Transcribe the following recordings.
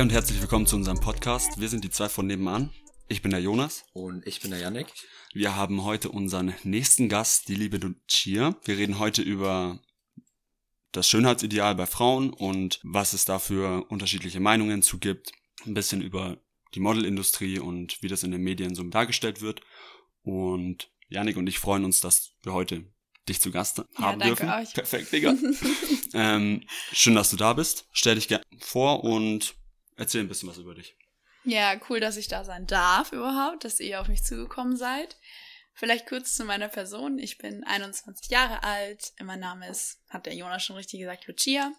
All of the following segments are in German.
Hi und herzlich willkommen zu unserem Podcast. Wir sind die zwei von nebenan. Ich bin der Jonas. Und ich bin der Yannick. Wir haben heute unseren nächsten Gast, die liebe Lucia. Wir reden heute über das Schönheitsideal bei Frauen und was es da für unterschiedliche Meinungen zu gibt. Ein bisschen über die Modelindustrie und wie das in den Medien so dargestellt wird. Und Janik und ich freuen uns, dass wir heute dich zu Gast haben ja, dürfen. Euch. Perfekt, Digga. ähm, schön, dass du da bist. Stell dich gerne vor und erzähl ein bisschen was über dich. Ja, cool, dass ich da sein darf überhaupt, dass ihr auf mich zugekommen seid. Vielleicht kurz zu meiner Person. Ich bin 21 Jahre alt. Mein Name ist, hat der Jonas schon richtig gesagt, Lucia.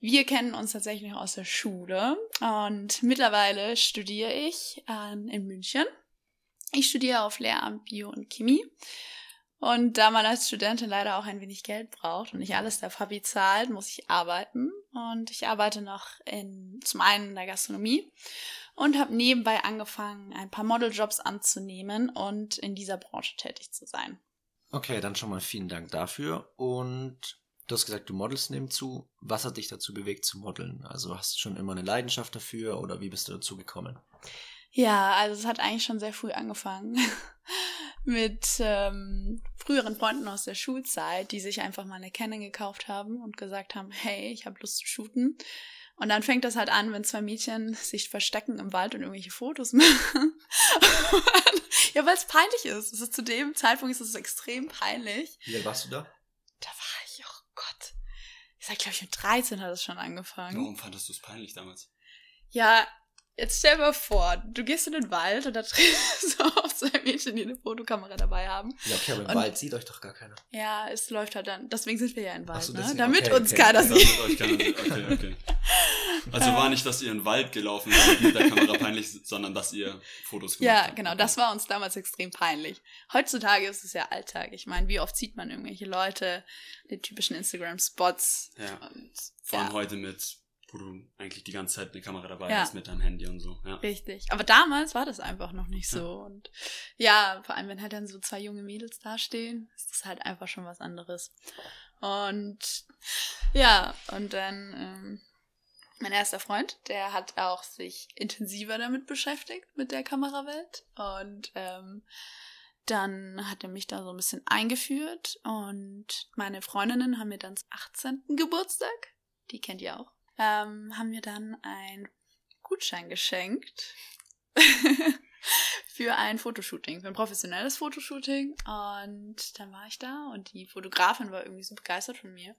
Wir kennen uns tatsächlich aus der Schule und mittlerweile studiere ich ähm, in München. Ich studiere auf Lehramt Bio und Chemie. Und da man als Studentin leider auch ein wenig Geld braucht und nicht alles der Fabi zahlt, muss ich arbeiten. Und ich arbeite noch in, zum einen in der Gastronomie und habe nebenbei angefangen, ein paar Modeljobs anzunehmen und in dieser Branche tätig zu sein. Okay, dann schon mal vielen Dank dafür. Und du hast gesagt, du modelst nebenzu. Was hat dich dazu bewegt zu modeln? Also hast du schon immer eine Leidenschaft dafür oder wie bist du dazu gekommen? Ja, also es hat eigentlich schon sehr früh angefangen mit ähm, früheren Freunden aus der Schulzeit, die sich einfach mal eine Canon gekauft haben und gesagt haben, hey, ich habe Lust zu shooten. Und dann fängt das halt an, wenn zwei Mädchen sich verstecken im Wald und irgendwelche Fotos machen. ja, weil es peinlich ist. Es ist zu dem Zeitpunkt ist es extrem peinlich. Wie alt warst du da? Da war ich, oh Gott. Ich sag, glaube ich, mit 13 hat es schon angefangen. Warum fandest du es peinlich damals? Ja, Jetzt stell dir mal vor, du gehst in den Wald und da triffst du auf zwei Mädchen, die eine Fotokamera dabei haben. Ja, okay, aber im Und- Wald sieht euch doch gar keiner. Ja, es läuft halt dann. Deswegen sind wir ja im Wald, so, ne? deswegen, Damit okay, uns okay. keiner Damit sieht. euch keiner sieht. Okay, okay. Also war nicht, dass ihr in den Wald gelaufen seid mit der Kamera peinlich, sondern dass ihr Fotos gemacht Ja, habt. genau, das war uns damals extrem peinlich. Heutzutage ist es ja Alltag. Ich meine, wie oft sieht man irgendwelche Leute, die typischen Instagram-Spots. Ja. Und, Vor allem ja, heute mit, wo du eigentlich die ganze Zeit eine Kamera dabei Ja. hast mit deinem Handy und so. Ja. richtig. Aber damals war das einfach noch nicht so. Und ja, vor allem, wenn halt dann so zwei junge Mädels dastehen, ist das halt einfach schon was anderes. Und ja, und dann ähm, mein erster Freund, der hat auch sich intensiver damit beschäftigt, mit der Kamerawelt. Und ähm, dann hat er mich da so ein bisschen eingeführt und meine Freundinnen haben mir dann zum 18. Geburtstag, die kennt ihr auch, ähm, haben mir dann einen Gutschein geschenkt für ein Fotoshooting, für ein professionelles Fotoshooting. Und dann war ich da und die Fotografin war irgendwie so begeistert von mir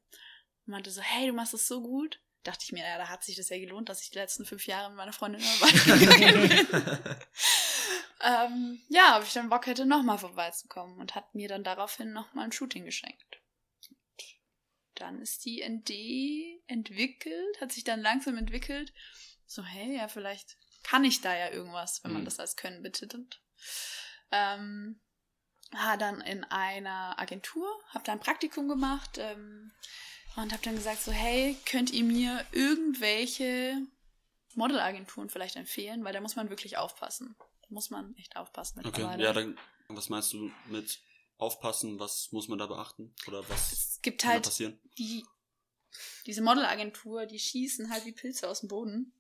und meinte so, hey, du machst das so gut. Dachte ich mir, ja, da hat sich das ja gelohnt, dass ich die letzten fünf Jahre mit meiner Freundin immer weitergegangen bin. ähm, ja, ob ich dann Bock hätte, nochmal vorbeizukommen und hat mir dann daraufhin nochmal ein Shooting geschenkt. Dann ist die Idee entwickelt, hat sich dann langsam entwickelt. So, hey, ja, vielleicht kann ich da ja irgendwas, wenn man Mhm. das als Können betitelt. Ähm, war dann in einer Agentur, habe da ein Praktikum gemacht ähm, und habe dann gesagt so, hey, könnt ihr mir irgendwelche Modelagenturen vielleicht empfehlen, weil da muss man wirklich aufpassen. Da muss man echt aufpassen Okay, ja, dann, was meinst du mit aufpassen? Was muss man da beachten? Oder was gibt halt die, diese Modelagentur, die schießen halt wie Pilze aus dem Boden.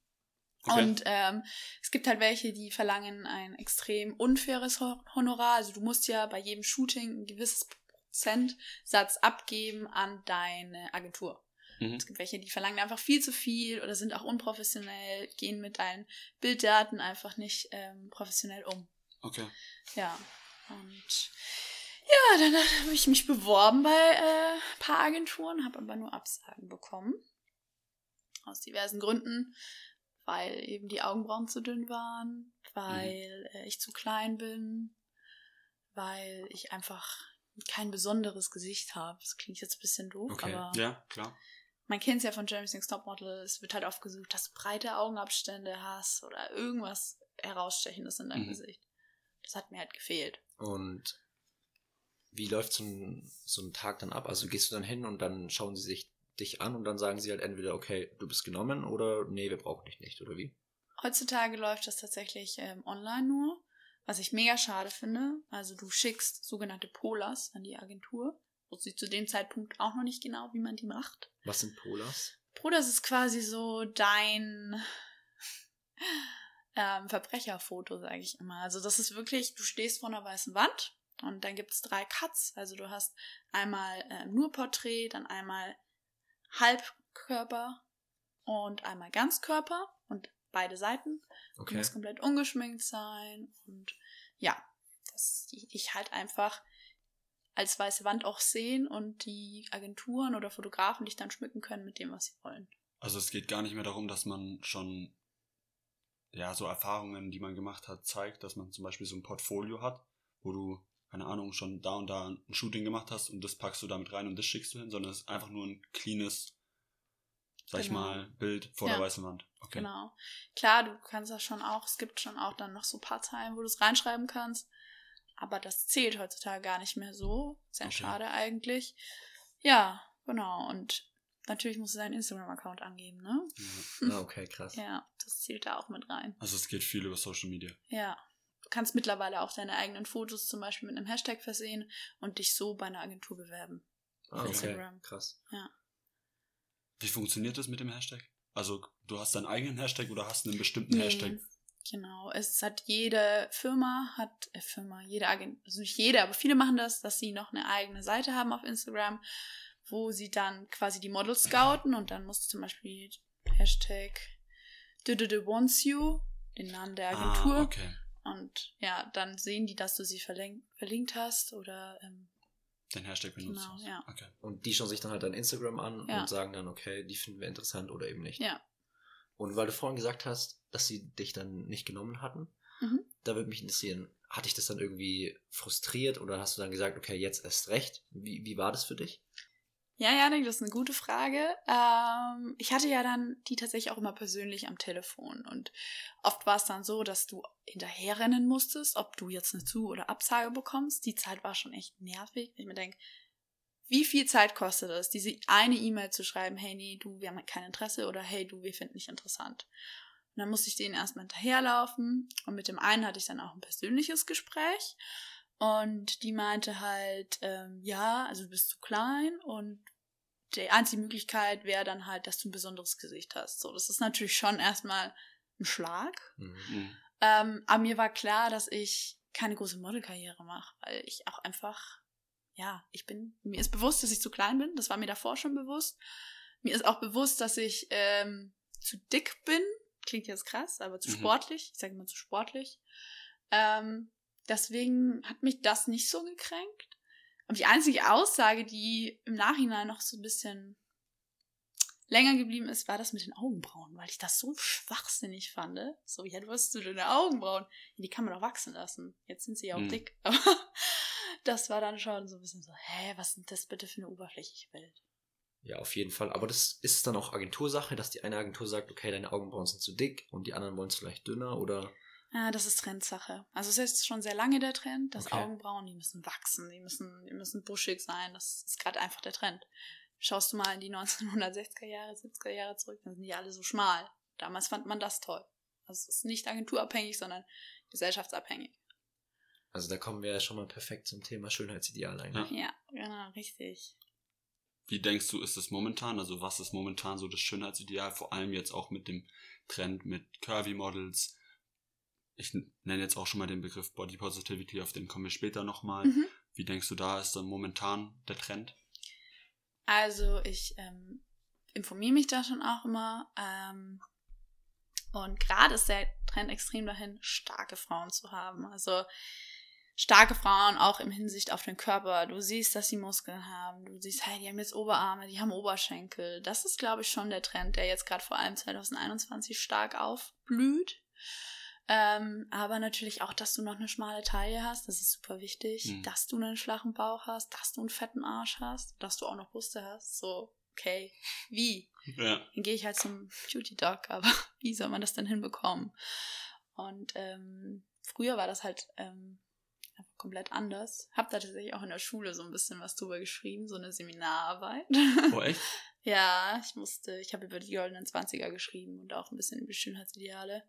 Okay. Und ähm, es gibt halt welche, die verlangen ein extrem unfaires Ho- Honorar. Also du musst ja bei jedem Shooting ein gewisses Prozentsatz abgeben an deine Agentur. Mhm. Es gibt welche, die verlangen einfach viel zu viel oder sind auch unprofessionell, gehen mit deinen Bilddaten einfach nicht ähm, professionell um. Okay. Ja. Und ja, dann habe ich mich beworben bei äh, ein paar Agenturen, habe aber nur Absagen bekommen. Aus diversen Gründen. Weil eben die Augenbrauen zu dünn waren, weil äh, ich zu klein bin, weil ich einfach kein besonderes Gesicht habe. Das klingt jetzt ein bisschen doof, Okay. aber Ja, klar. man kennt es ja von Jeremy's Next Topmodel. Es wird halt oft gesucht, dass du breite Augenabstände hast oder irgendwas herausstechendes in deinem Mhm. Gesicht. Das hat mir halt gefehlt. Und wie läuft so ein, so ein Tag dann ab? Also gehst du dann hin und dann schauen sie sich dich an und dann sagen sie halt entweder, okay, du bist genommen oder nee, wir brauchen dich nicht, oder wie? Heutzutage läuft das tatsächlich ähm, online nur, was ich mega schade finde. Also du schickst sogenannte Polars an die Agentur. Wusste ich zu dem Zeitpunkt auch noch nicht genau, wie man die macht. Was sind Polars? Polars ist quasi so dein ähm, Verbrecherfoto, sage ich immer. Also das ist wirklich, du stehst vor einer weißen Wand und dann gibt es drei Cuts. Also du hast einmal äh, nur Porträt, dann einmal Halbkörper und einmal Ganzkörper und beide Seiten. Du Okay. musst komplett ungeschminkt sein und ja, dass die dich halt einfach als weiße Wand auch sehen und die Agenturen oder Fotografen dich dann schmücken können mit dem, was sie wollen. Also es geht gar nicht mehr darum, dass man schon ja so Erfahrungen, die man gemacht hat, zeigt, dass man zum Beispiel so ein Portfolio hat, wo du keine Ahnung schon da und da ein Shooting gemacht hast und das packst du damit rein und das schickst du hin, sondern es ist einfach nur ein cleanes, sag ich Genau. mal, Bild vor Ja. der weißen Wand. Okay. Genau. Klar, du kannst das schon auch, es gibt schon auch dann noch so ein paar Zeilen, wo du es reinschreiben kannst. Aber das zählt heutzutage gar nicht mehr so. Sehr Okay. schade eigentlich. Ja, genau. Und natürlich musst du deinen Instagram-Account angeben, ne? Ja. Ah, okay, krass. Ja, das zählt da auch mit rein. Also es geht viel über Social Media. Ja. Du kannst mittlerweile auch deine eigenen Fotos zum Beispiel mit einem Hashtag versehen und dich so bei einer Agentur bewerben. Ah, okay, Instagram. krass. Wie funktioniert das mit dem Hashtag? Also du hast deinen eigenen Hashtag oder hast einen bestimmten Nee, Hashtag? Genau. Es hat jede Firma, hat, äh, Firma, jede Agentur, also nicht jede, aber viele machen das, dass sie noch eine eigene Seite haben auf Instagram, wo sie dann quasi die Models scouten und dann musst du zum Beispiel Hashtag wants you, den Namen der Agentur. Ah, okay. Und ja, dann sehen die, dass du sie verlink verlinkt hast oder ähm, Den Hashtag benutzt Genau, hast. ja. Okay. Und die schauen sich dann halt dein Instagram an Ja. und sagen dann, okay, die finden wir interessant oder eben nicht. ja. Und weil du vorhin gesagt hast, dass sie dich dann nicht genommen hatten, Mhm. da würde mich interessieren, hat dich das dann irgendwie frustriert oder hast du dann gesagt, okay, jetzt erst recht? Wie, wie war das für dich? Ja, Janik, das ist eine gute Frage. Ähm, ich hatte ja dann die tatsächlich auch immer persönlich am Telefon. Und oft war es dann so, dass du hinterherrennen musstest, ob du jetzt eine Zu- oder Absage bekommst. Die Zeit war schon echt nervig. Ich mir denke, wie viel Zeit kostet es, diese eine E-Mail zu schreiben, hey, nee, du, wir haben kein Interesse oder hey, du, wir finden dich interessant. Und dann musste ich denen erstmal hinterherlaufen. Und mit dem einen hatte ich dann auch ein persönliches Gespräch. Und die meinte halt, ähm, ja, also du bist zu klein und die einzige Möglichkeit wäre dann halt, dass du ein besonderes Gesicht hast. So, das ist natürlich schon erstmal ein Schlag. Mhm. Mhm. Ähm, aber mir war klar, dass ich keine große Modelkarriere mache, weil ich auch einfach, ja, ich bin, mir ist bewusst, dass ich zu klein bin. Das war mir davor schon bewusst. Mir ist auch bewusst, dass ich ähm, zu dick bin. Klingt jetzt krass, aber zu Mhm. sportlich. Ich sage immer zu sportlich. Ähm, deswegen hat mich das nicht so gekränkt. Und die einzige Aussage, die im Nachhinein noch so ein bisschen länger geblieben ist, war das mit den Augenbrauen, weil ich das so schwachsinnig fand. So, ja, du hast du deine Augenbrauen. Ja, die kann man doch wachsen lassen. Jetzt sind sie ja auch Mhm. dick. Aber das war dann schon so ein bisschen so, hä, was ist das bitte für eine oberflächliche Welt? Ja, auf jeden Fall. Aber das ist dann auch Agentursache, dass die eine Agentur sagt, okay, deine Augenbrauen sind zu dick und die anderen wollen es vielleicht dünner oder. Ja, das ist Trendsache. Also es ist schon sehr lange der Trend, dass Okay. Augenbrauen, die müssen wachsen, die müssen, die müssen buschig sein. Das ist gerade einfach der Trend. Schaust du mal in die 1960er Jahre, 70er Jahre zurück, dann sind die alle so schmal. Damals fand man das toll. Also es ist nicht agenturabhängig, sondern gesellschaftsabhängig. Also da kommen wir ja schon mal perfekt zum Thema Schönheitsideal eigentlich. Ja, genau, richtig. Wie denkst du, ist es momentan? Also was ist momentan so das Schönheitsideal? Vor allem jetzt auch mit dem Trend mit Curvy Models. Ich nenne jetzt auch schon mal den Begriff Body Positivity, auf den kommen wir später nochmal. Mhm. Wie denkst du, da ist dann momentan der Trend? Also ich ähm, informiere mich da schon auch immer. Ähm, und gerade ist der Trend extrem dahin, starke Frauen zu haben. Also starke Frauen auch im Hinsicht auf den Körper. Du siehst, dass sie Muskeln haben. Du siehst, hey, die haben jetzt Oberarme, die haben Oberschenkel. Das ist, glaube ich, schon der Trend, der jetzt gerade vor allem 2021 stark aufblüht. Ähm, aber natürlich auch, dass du noch eine schmale Taille hast, das ist super wichtig. Mhm. Dass du einen flachen Bauch hast, dass du einen fetten Arsch hast, dass du auch noch Brüste hast. So, okay, wie? Ja. Dann gehe ich halt zum Beauty Doc, aber wie soll man das denn hinbekommen? Und ähm, früher war das halt ähm, komplett anders. Hab da tatsächlich auch in der Schule so ein bisschen was drüber geschrieben, so eine Seminararbeit. Oh, echt? ja, ich musste, ich habe über die goldenen Zwanziger geschrieben und auch ein bisschen über Schönheitsideale.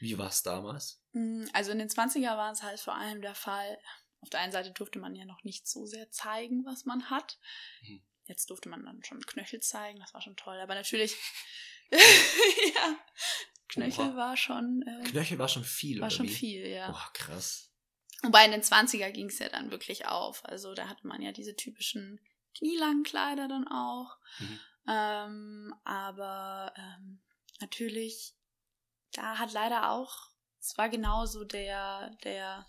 Wie war es damals? Mm, Also in den 20er war es halt vor allem der Fall, auf der einen Seite durfte man ja noch nicht so sehr zeigen, was man hat. Mhm. Jetzt durfte man dann schon Knöchel zeigen, das war schon toll. Aber natürlich ja. Knöchel Oha. war schon, äh, Knöchel war schon viel, war schon wie? viel, ja. Boah, krass. Wobei in den 20er ging es ja dann wirklich auf. Also da hatte man ja diese typischen knielangen Kleider dann auch. Mhm. Ähm, aber ähm, natürlich, da hat leider auch, es war genauso der, der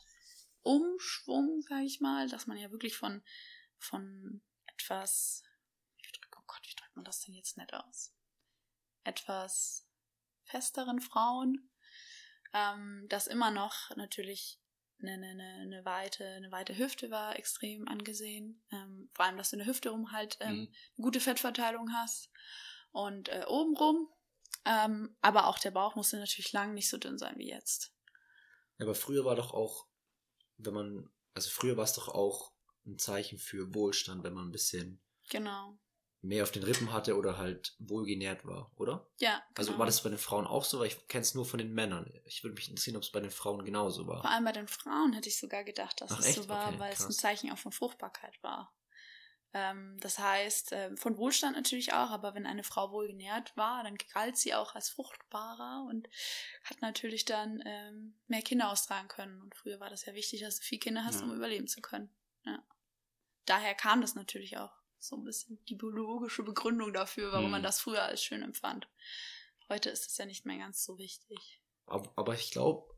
Umschwung, sag ich mal, dass man ja wirklich von, von etwas, drück- oh Gott, wie drückt man das denn jetzt nett aus? Etwas festeren Frauen, ähm, das immer noch natürlich eine, eine, eine, eine weite, eine weite Hüfte war extrem angesehen. Ähm, vor allem, dass du in der Hüfte rum halt ähm, Mhm. eine gute Fettverteilung hast. Und äh, obenrum. Ähm, aber auch der Bauch musste natürlich lang nicht so dünn sein wie jetzt. Aber früher war doch auch, wenn man, also früher war es doch auch ein Zeichen für Wohlstand, wenn man ein bisschen Genau. mehr auf den Rippen hatte oder halt wohlgenährt war, oder? Ja. Also genau. war das bei den Frauen auch so? Weil ich kenne es nur von den Männern. Ich würde mich interessieren, ob es bei den Frauen genauso Vor war. allem bei den Frauen hätte ich sogar gedacht, dass Ach, es echt? so war, Okay, weil es ein krass. Zeichen auch von Fruchtbarkeit war. Ähm, das heißt, ähm, von Wohlstand natürlich auch, aber wenn eine Frau wohlgenährt war, dann galt sie auch als fruchtbarer und hat natürlich dann ähm, mehr Kinder austragen können. Und früher war das ja wichtig, dass du viele Kinder hast, Ja. um überleben zu können. Ja. Daher kam das natürlich auch so ein bisschen die biologische Begründung dafür, warum Hm. man das früher als schön empfand. Heute ist das ja nicht mehr ganz so wichtig. Aber, aber ich glaube,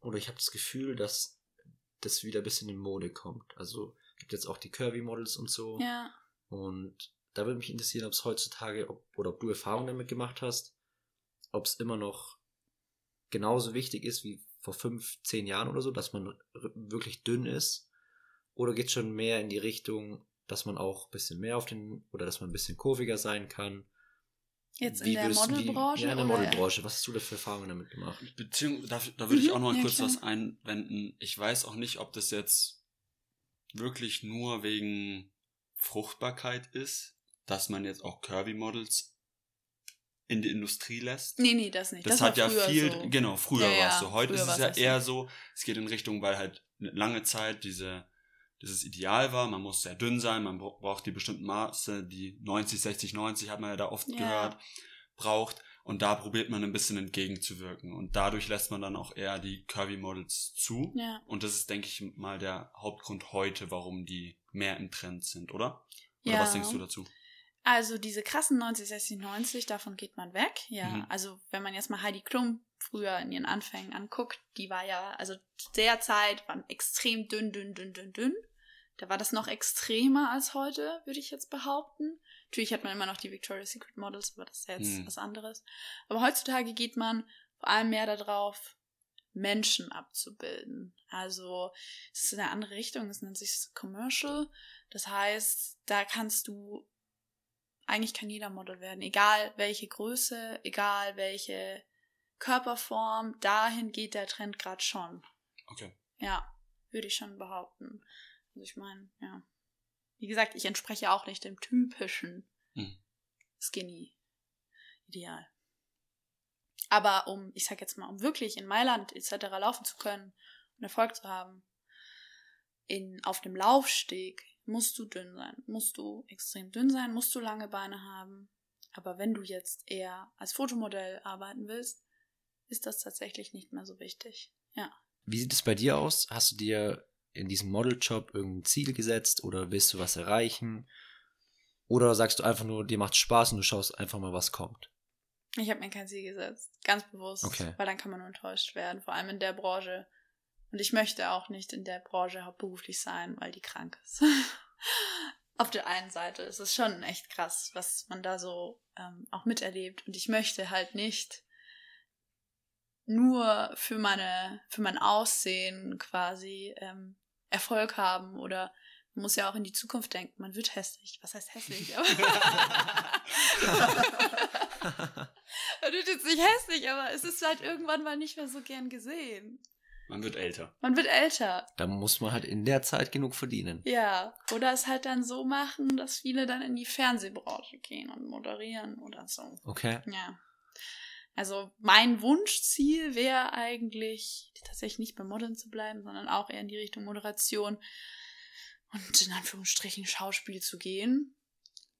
oder ich habe das Gefühl, dass das wieder ein bisschen in Mode kommt. Also gibt jetzt auch die Curvy-Models und so. Ja. Und da würde mich interessieren, ob es heutzutage, ob, oder ob du Erfahrungen damit gemacht hast, ob es immer noch genauso wichtig ist wie vor fünf, zehn Jahren oder so, dass man wirklich dünn ist. Oder geht schon mehr in die Richtung, dass man auch ein bisschen mehr auf den, oder dass man ein bisschen kurviger sein kann. Jetzt Wie in der würdest- wie- Modelbranche? Ja, in der Modelbranche. Was hast du da für Erfahrungen damit gemacht? Beziehung, da, da würde ich Mhm, auch noch mal ja, kurz klar. was einwenden. Ich weiß auch nicht, ob das jetzt wirklich nur wegen Fruchtbarkeit ist, dass man jetzt auch Curvy-Models in die Industrie lässt. Nee, nee, das nicht. Das, das hat ja viel, so. genau, früher Ja, war es so. Heute ist es ja eher so, es geht in Richtung, weil halt eine lange Zeit diese, dieses Ideal war, man muss sehr dünn sein, man bra- braucht die bestimmten Maße, die 90, 60, 90 hat man ja da oft Ja. gehört, braucht. Und da probiert man ein bisschen entgegenzuwirken. Und dadurch lässt man dann auch eher die Curvy-Models zu. Ja. Und das ist, denke ich, mal der Hauptgrund heute, warum die mehr im Trend sind, oder? Oder Ja. was denkst du dazu? Also diese krassen 90, 60, 90, davon geht man weg. Ja, Mhm. also wenn man jetzt mal Heidi Klum früher in ihren Anfängen anguckt, die war ja, also zu der Zeit war extrem dünn, dünn, dünn, dünn, dünn. Da war das noch extremer als heute, würde ich jetzt behaupten. Natürlich hat man immer noch die Victoria's Secret Models, aber das ist ja jetzt Mhm. was anderes. Aber heutzutage geht man vor allem mehr darauf, Menschen abzubilden. Also es ist in eine andere Richtung, es nennt sich Commercial. Das heißt, da kannst du eigentlich kann jeder Model werden, egal welche Größe, egal welche Körperform, dahin geht der Trend gerade schon. Okay. Ja, würde ich schon behaupten. Also ich meine, ja. Wie gesagt, ich entspreche auch nicht dem typischen Mhm. Skinny-Ideal. Aber um, ich sag jetzt mal, um wirklich in Mailand etc. laufen zu können und Erfolg zu haben, in, auf dem Laufsteg musst du dünn sein, musst du extrem dünn sein, musst du lange Beine haben. Aber wenn du jetzt eher als Fotomodell arbeiten willst, ist das tatsächlich nicht mehr so wichtig. Ja. Wie sieht es bei dir aus? Hast du dir in diesem Modeljob irgendein Ziel gesetzt oder willst du was erreichen? Oder sagst du einfach nur, dir macht Spaß und du schaust einfach mal, was kommt? Ich habe mir kein Ziel gesetzt. Ganz bewusst. Okay. Weil dann kann man nur enttäuscht werden, vor allem in der Branche. Und ich möchte auch nicht in der Branche hauptberuflich sein, weil die krank ist. Auf der einen Seite ist es schon echt krass, was man da so ähm, auch miterlebt. Und ich möchte halt nicht nur für meine, für mein Aussehen quasi ähm, Erfolg haben oder man muss ja auch in die Zukunft denken. Man wird hässlich. Was heißt hässlich? Man wird jetzt nicht hässlich, aber es ist halt irgendwann mal nicht mehr so gern gesehen. Man wird älter. Man wird älter. Da muss man halt in der Zeit genug verdienen. Ja. Oder es halt dann so machen, dass viele dann in die Fernsehbranche gehen und moderieren oder so. Okay. Ja. Also mein Wunschziel wäre eigentlich tatsächlich nicht beim Modeln zu bleiben, sondern auch eher in die Richtung Moderation und in Anführungsstrichen Schauspiel zu gehen.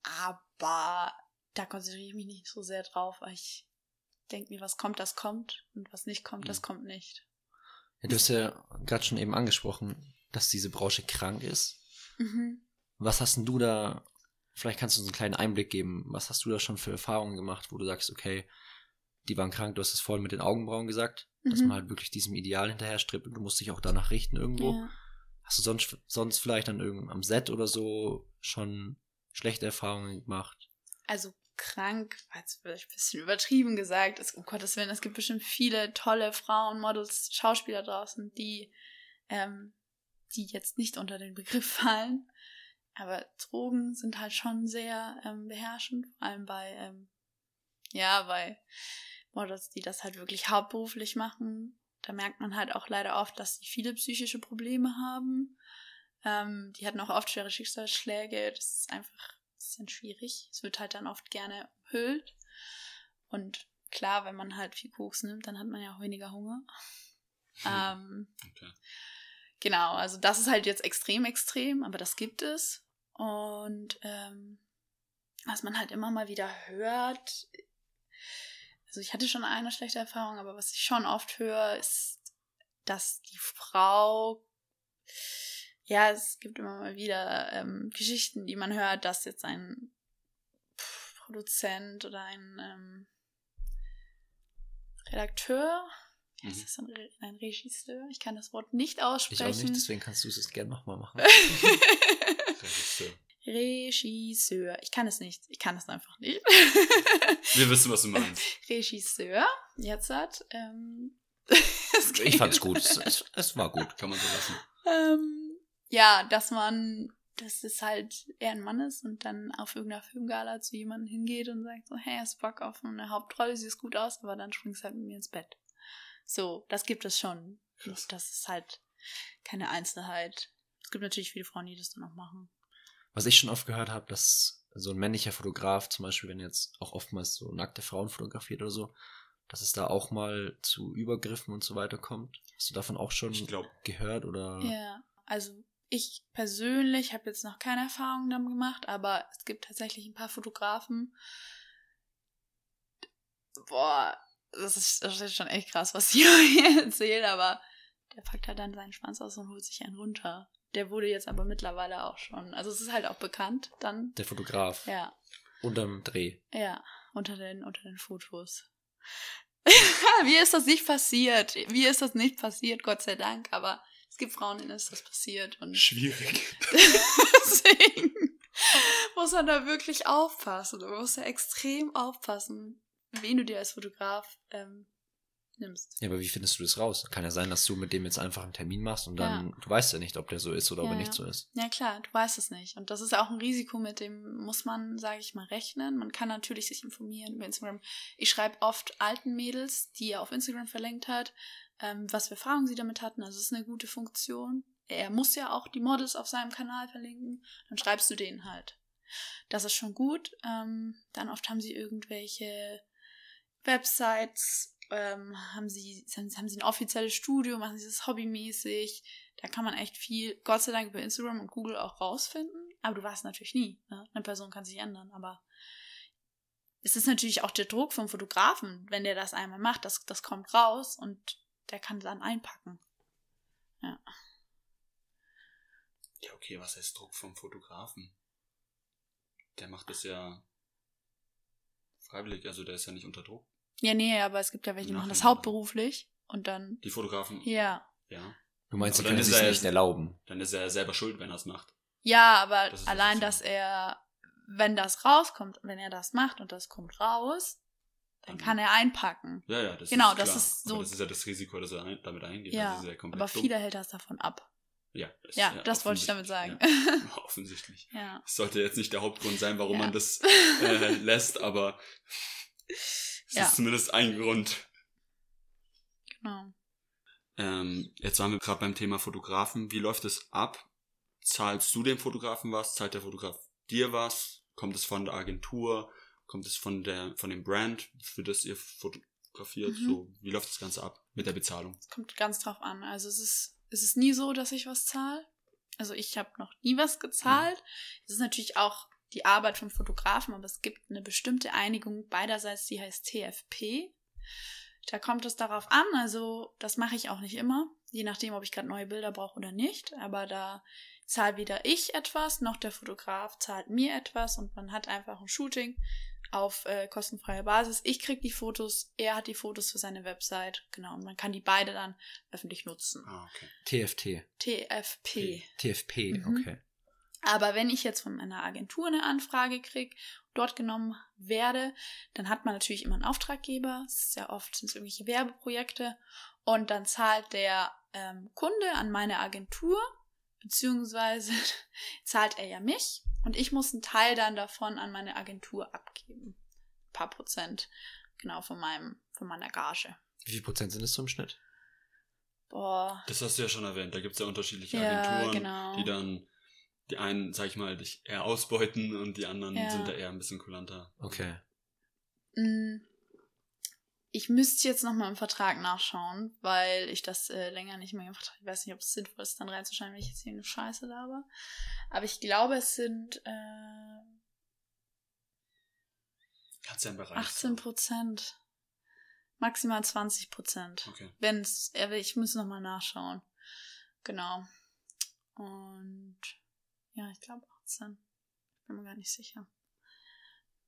Aber da konzentriere ich mich nicht so sehr drauf, weil ich denke mir, was kommt, das kommt und was nicht kommt, das kommt nicht. Ja, du hast ja gerade schon eben angesprochen, dass diese Branche krank ist. Mhm. Was hast denn du da, vielleicht kannst du uns einen kleinen Einblick geben, was hast du da schon für Erfahrungen gemacht, wo du sagst, okay, die waren krank, du hast es vorhin mit den Augenbrauen gesagt, dass Mhm. man halt wirklich diesem Ideal hinterher strebt und du musst dich auch danach richten irgendwo. Ja. Hast du sonst, sonst vielleicht an irgendeinem am Set oder so schon schlechte Erfahrungen gemacht? Also krank, jetzt vielleicht ein bisschen übertrieben gesagt. Es, um Gottes Willen, es gibt bestimmt viele tolle Frauen, Models, Schauspieler draußen, die, ähm, die jetzt nicht unter den Begriff fallen. Aber Drogen sind halt schon sehr ähm, beherrschend, vor allem bei, ähm, ja, bei Models, die das halt wirklich hauptberuflich machen. Da merkt man halt auch leider oft, dass sie viele psychische Probleme haben. Ähm, die hatten auch oft schwere Schicksalsschläge. Das ist einfach ein bisschen schwierig. Es wird halt dann oft gerne umhüllt. Und klar, wenn man halt viel Koks nimmt, dann hat man ja auch weniger Hunger. Ähm, Okay. Genau, also das ist halt jetzt extrem extrem, aber das gibt es. Und ähm, was man halt immer mal wieder hört, also ich hatte schon eine schlechte Erfahrung, aber was ich schon oft höre, ist, dass die Frau, ja, es gibt immer mal wieder ähm, Geschichten, die man hört, dass jetzt ein Produzent oder ein ähm, Redakteur, wie heißt Mhm. das, ein, Re ein Regisseur, ich kann das Wort nicht Ich aussprechen. auch nicht, deswegen kannst du es jetzt gerne nochmal machen. Regisseur. Regisseur. Ich kann es nicht. Ich kann es einfach nicht. Wir wissen, was du meinst. Regisseur. Jetzt hat. Ähm, es Ich fand's gut. Es, war gut. Kann man so lassen. Ähm, ja, dass man, dass es halt eher ein Mann ist und dann auf irgendeiner Filmgala zu jemandem hingeht und sagt so, hey, hast Bock auf eine Hauptrolle, siehst gut aus, aber dann springst du halt mit mir ins Bett. So, das gibt es schon. Das ist halt keine Einzelheit. Es gibt natürlich viele Frauen, die das dann auch machen. Was ich schon oft gehört habe, dass so ein männlicher Fotograf, zum Beispiel, wenn jetzt auch oftmals so nackte Frauen fotografiert oder so, dass es da auch mal zu Übergriffen und so weiter kommt. Hast du davon auch schon Ich glaube, gehört oder? Ja, also ich persönlich habe jetzt noch keine Erfahrung damit gemacht, aber es gibt tatsächlich ein paar Fotografen. Boah, das ist, das ist schon echt krass, was ich hier erzähle, aber der packt halt dann seinen Schwanz aus und holt sich einen runter. Der wurde jetzt aber mittlerweile auch schon. Also es ist halt auch bekannt dann. Der Fotograf Ja, unterm Dreh. ja, unter den, unter den Fotos. Wie ist das nicht passiert? Wie ist das nicht passiert, Gott sei Dank, aber es gibt Frauen, denen ist das passiert und schwierig. Deswegen muss man da wirklich aufpassen. Du musst ja extrem aufpassen, wen du dir als Fotograf ähm, nimmst. Ja, aber wie findest du das raus? Kann ja sein, dass du mit dem jetzt einfach einen Termin machst und dann, du weißt ja nicht, ob der so ist oder ob Ja, er nicht ja. so ist. Ja klar, du weißt es nicht. Und das ist auch ein Risiko, mit dem muss man, sage ich mal, rechnen. Man kann natürlich sich informieren über Instagram. Ich schreibe oft alten Mädels, die er auf Instagram verlinkt hat, ähm, was für Erfahrungen sie damit hatten. Also es ist eine gute Funktion. Er muss ja auch die Models auf seinem Kanal verlinken. Dann schreibst du denen halt. Das ist schon gut. Ähm, dann oft haben sie irgendwelche Websites, ähm, haben sie, haben, sie ein offizielles Studio, machen sie das hobbymäßig. Da kann man echt viel, Gott sei Dank, über Instagram und Google auch rausfinden. Aber du weißt natürlich nie. Ne? Eine Person kann sich ändern. Aber es ist natürlich auch der Druck vom Fotografen, wenn der das einmal macht, das, das kommt raus und der kann dann einpacken. Ja, okay, was heißt Druck vom Fotografen? Der macht das ja freiwillig, also der ist ja nicht unter Druck. Ja, nee, aber es gibt ja welche, die machen das hauptberuflich und dann, Die Fotografen, ja. ja. Du meinst, Aber sie dann können ist sich er- nicht erlauben. Dann ist er selber schuld, wenn er es macht. Ja, aber Das allein, das dass er, wenn das rauskommt, wenn er das macht und das kommt raus, dann Dann- kann er einpacken. Ja, ja, das Genau, ist das klar. ist so- Aber das ist ja das Risiko, dass er ein, damit eingeht. Ja, das ist ja komplett aber dumm. viele hält das davon ab. Ja, das, Ja, das wollte ich damit sagen. offensichtlich, Ja, offensichtlich. Ja. Das sollte jetzt nicht der Hauptgrund sein, warum Ja. man das äh, lässt, aber es Ja. ist zumindest ein Grund. Genau. Ähm, jetzt waren wir gerade beim Thema Fotografen. Wie läuft es ab? Zahlst du dem Fotografen was? Zahlt der Fotograf dir was? Kommt es von der Agentur? Kommt es von der von dem Brand, für das ihr fotografiert? Mhm. So, wie läuft das Ganze ab mit der Bezahlung? Es kommt ganz drauf an. Also es ist, es ist nie so, dass ich was zahle. Also ich habe noch nie was gezahlt. Es ist natürlich auch die Arbeit vom Fotografen, aber es gibt eine bestimmte Einigung beiderseits, die heißt TFP. Da kommt es darauf an, also das mache ich auch nicht immer, je nachdem, ob ich gerade neue Bilder brauche oder nicht. Aber da zahlt weder ich etwas, noch der Fotograf zahlt mir etwas und man hat einfach ein Shooting auf äh, kostenfreie Basis. Ich krieg die Fotos, er hat die Fotos für seine Website, genau, und man kann die beide dann öffentlich nutzen. Ah, okay. TFT. TFP. TFP, Mhm. okay. Aber wenn ich jetzt von einer Agentur eine Anfrage kriege, dort genommen werde, dann hat man natürlich immer einen Auftraggeber. Sehr oft sind es irgendwelche Werbeprojekte. Und dann zahlt der ähm, Kunde an meine Agentur, beziehungsweise zahlt er ja mich. Und ich muss einen Teil dann davon an meine Agentur abgeben. Ein paar Prozent, genau, von meinem, von meiner Gage. Wie viel Prozent sind es so im Schnitt? Boah. Das hast du ja schon erwähnt. Da gibt es ja unterschiedliche Ja, Agenturen, genau. die dann die einen, sag ich mal, dich eher ausbeuten und die anderen Ja. sind da eher ein bisschen kulanter. Okay. Mm, Ich müsste jetzt nochmal im Vertrag nachschauen, weil ich das äh, länger nicht mehr gemacht habe. Ich weiß nicht, ob es sinnvoll ist, dann reinzuschreiben, wenn ich jetzt hier eine Scheiße laber. Aber ich glaube, es sind äh, Kannst ja im Bereich 18 sagen. Prozent. Maximal 20 Prozent. Okay. Wenn es, ich muss nochmal nachschauen. Genau. Und ja, ich glaube 18. Bin mir gar nicht sicher.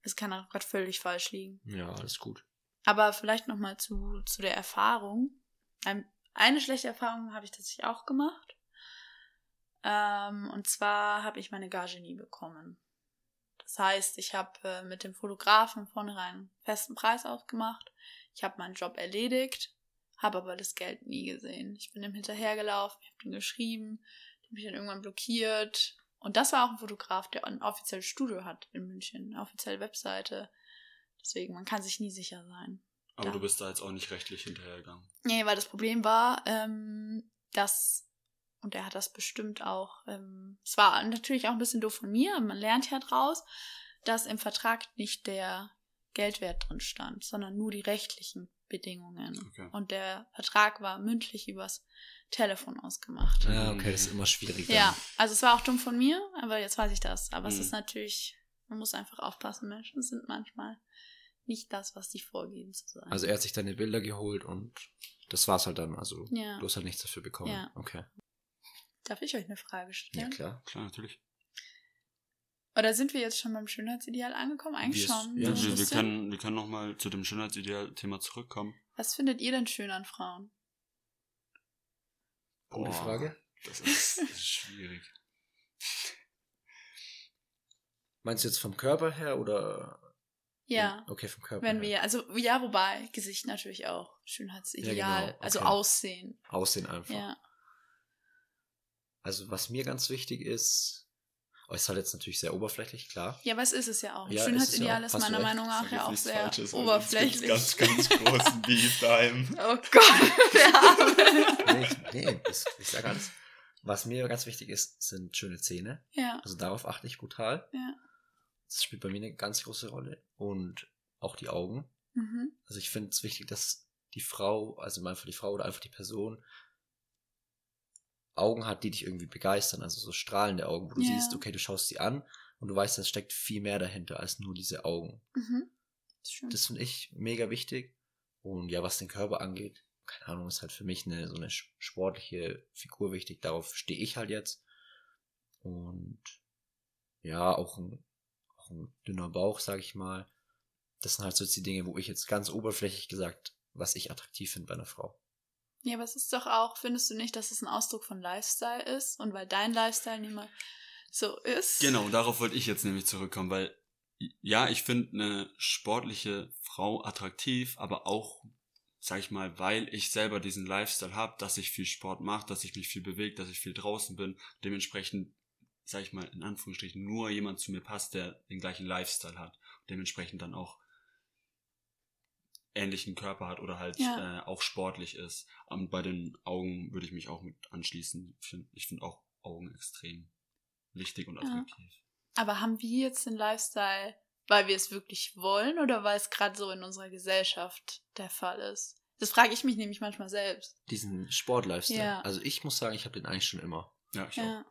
Es kann auch gerade völlig falsch liegen. Ja, alles gut. Aber vielleicht nochmal zu, zu der Erfahrung. Ein, eine schlechte Erfahrung habe ich tatsächlich auch gemacht. Ähm, und zwar habe ich meine Gage nie bekommen. Das heißt, ich habe äh, mit dem Fotografen vornherein einen festen Preis ausgemacht. Ich habe meinen Job erledigt, habe aber das Geld nie gesehen. Ich bin ihm hinterhergelaufen, ich habe ihm geschrieben, die haben mich dann irgendwann blockiert. Und das war auch ein Fotograf, der ein offizielles Studio hat in München, eine offizielle Webseite. Deswegen, man kann sich nie sicher sein. Aber Ja. du bist da jetzt auch nicht rechtlich hinterhergegangen. Nee, weil das Problem war, ähm, dass, und er hat das bestimmt auch, ähm, es war natürlich auch ein bisschen doof von mir, man lernt ja draus, dass im Vertrag nicht der Geldwert drin stand, sondern nur die rechtlichen Bedingungen. Okay. Und der Vertrag war mündlich übers Telefon ausgemacht. Ja, okay, das ist immer schwierig. dann. Ja, also es war auch dumm von mir, aber jetzt weiß ich das. Aber es Mhm. ist natürlich, man muss einfach aufpassen, Menschen sind manchmal nicht das, was die vorgeben zu sein. Also er hat sich deine Bilder geholt und das war's halt dann. Also Ja. du hast halt nichts dafür bekommen. Ja. Okay. Darf ich euch eine Frage Ja, stellen? klar. Klar, natürlich. Oder sind wir jetzt schon beim Schönheitsideal angekommen? Eigentlich Wir- schon. ja, so wir, wir, können, wir können nochmal zu dem Schönheitsideal-Thema zurückkommen. Was findet ihr denn schön an Frauen? Gute Boah, Frage. Das ist, das ist schwierig. Meinst du jetzt vom Körper her oder? Ja, Okay, vom Körper wenn her. wir, also ja, wobei, Gesicht natürlich auch. Schönheitsideal. Ja, genau, Also okay. Aussehen. Aussehen einfach. Ja. Also was mir ganz wichtig ist, oh, ist halt jetzt natürlich sehr oberflächlich, klar. Ja, was ist es ja auch. Ja, ist es Schönheitsideal ja auch. ist, Hast du meiner. Meinung nach ja auch sehr Falsches, oberflächlich. Ganz, ganz großen Beef daheim. Oh Gott, der Arme. Nee, ich, nee das, ich sag alles. Was mir ganz wichtig ist, sind schöne Zähne. Ja, Also darauf achte ich brutal. ja. Das spielt bei mir eine ganz große Rolle. Und auch die Augen. Mhm. Also ich finde es wichtig, dass die Frau, also einfach die Frau oder einfach die Person, Augen hat, die dich irgendwie begeistern. Also so strahlende Augen, wo du Ja. siehst, okay, du schaust sie an und du weißt, es steckt viel mehr dahinter als nur diese Augen. Mhm. Das. Das finde ich mega wichtig. Und ja, was den Körper angeht, keine Ahnung, ist halt für mich eine so eine sportliche Figur wichtig. Darauf stehe ich halt jetzt. Und ja, auch ein, auch ein dünner Bauch, sag ich mal. Das sind halt so jetzt die Dinge, wo ich jetzt ganz oberflächlich gesagt, was ich attraktiv finde bei einer Frau. Ja, aber es ist doch auch, findest du nicht, dass es ein Ausdruck von Lifestyle ist? Und weil dein Lifestyle nicht mal so ist. Genau, darauf wollte ich jetzt nämlich zurückkommen, weil ja, ich finde eine sportliche Frau attraktiv, aber auch, sag ich mal, weil ich selber diesen Lifestyle habe, dass ich viel Sport mache, dass ich mich viel bewege, dass ich viel draußen bin, dementsprechend, sag ich mal, in Anführungsstrichen, nur jemand zu mir passt, der den gleichen Lifestyle hat, dementsprechend dann auch ähnlichen Körper hat oder halt Ja. äh, auch sportlich ist. Und bei den Augen würde ich mich auch mit anschließen. Ich finde auch Augen extrem wichtig und Ja. attraktiv. Aber haben wir jetzt den Lifestyle, weil wir es wirklich wollen oder weil es gerade so in unserer Gesellschaft der Fall ist? Das frage ich mich nämlich manchmal selbst. Diesen Sportlifestyle. Ja. Also ich muss sagen, ich habe den eigentlich schon immer. Ja, ich auch. Ja.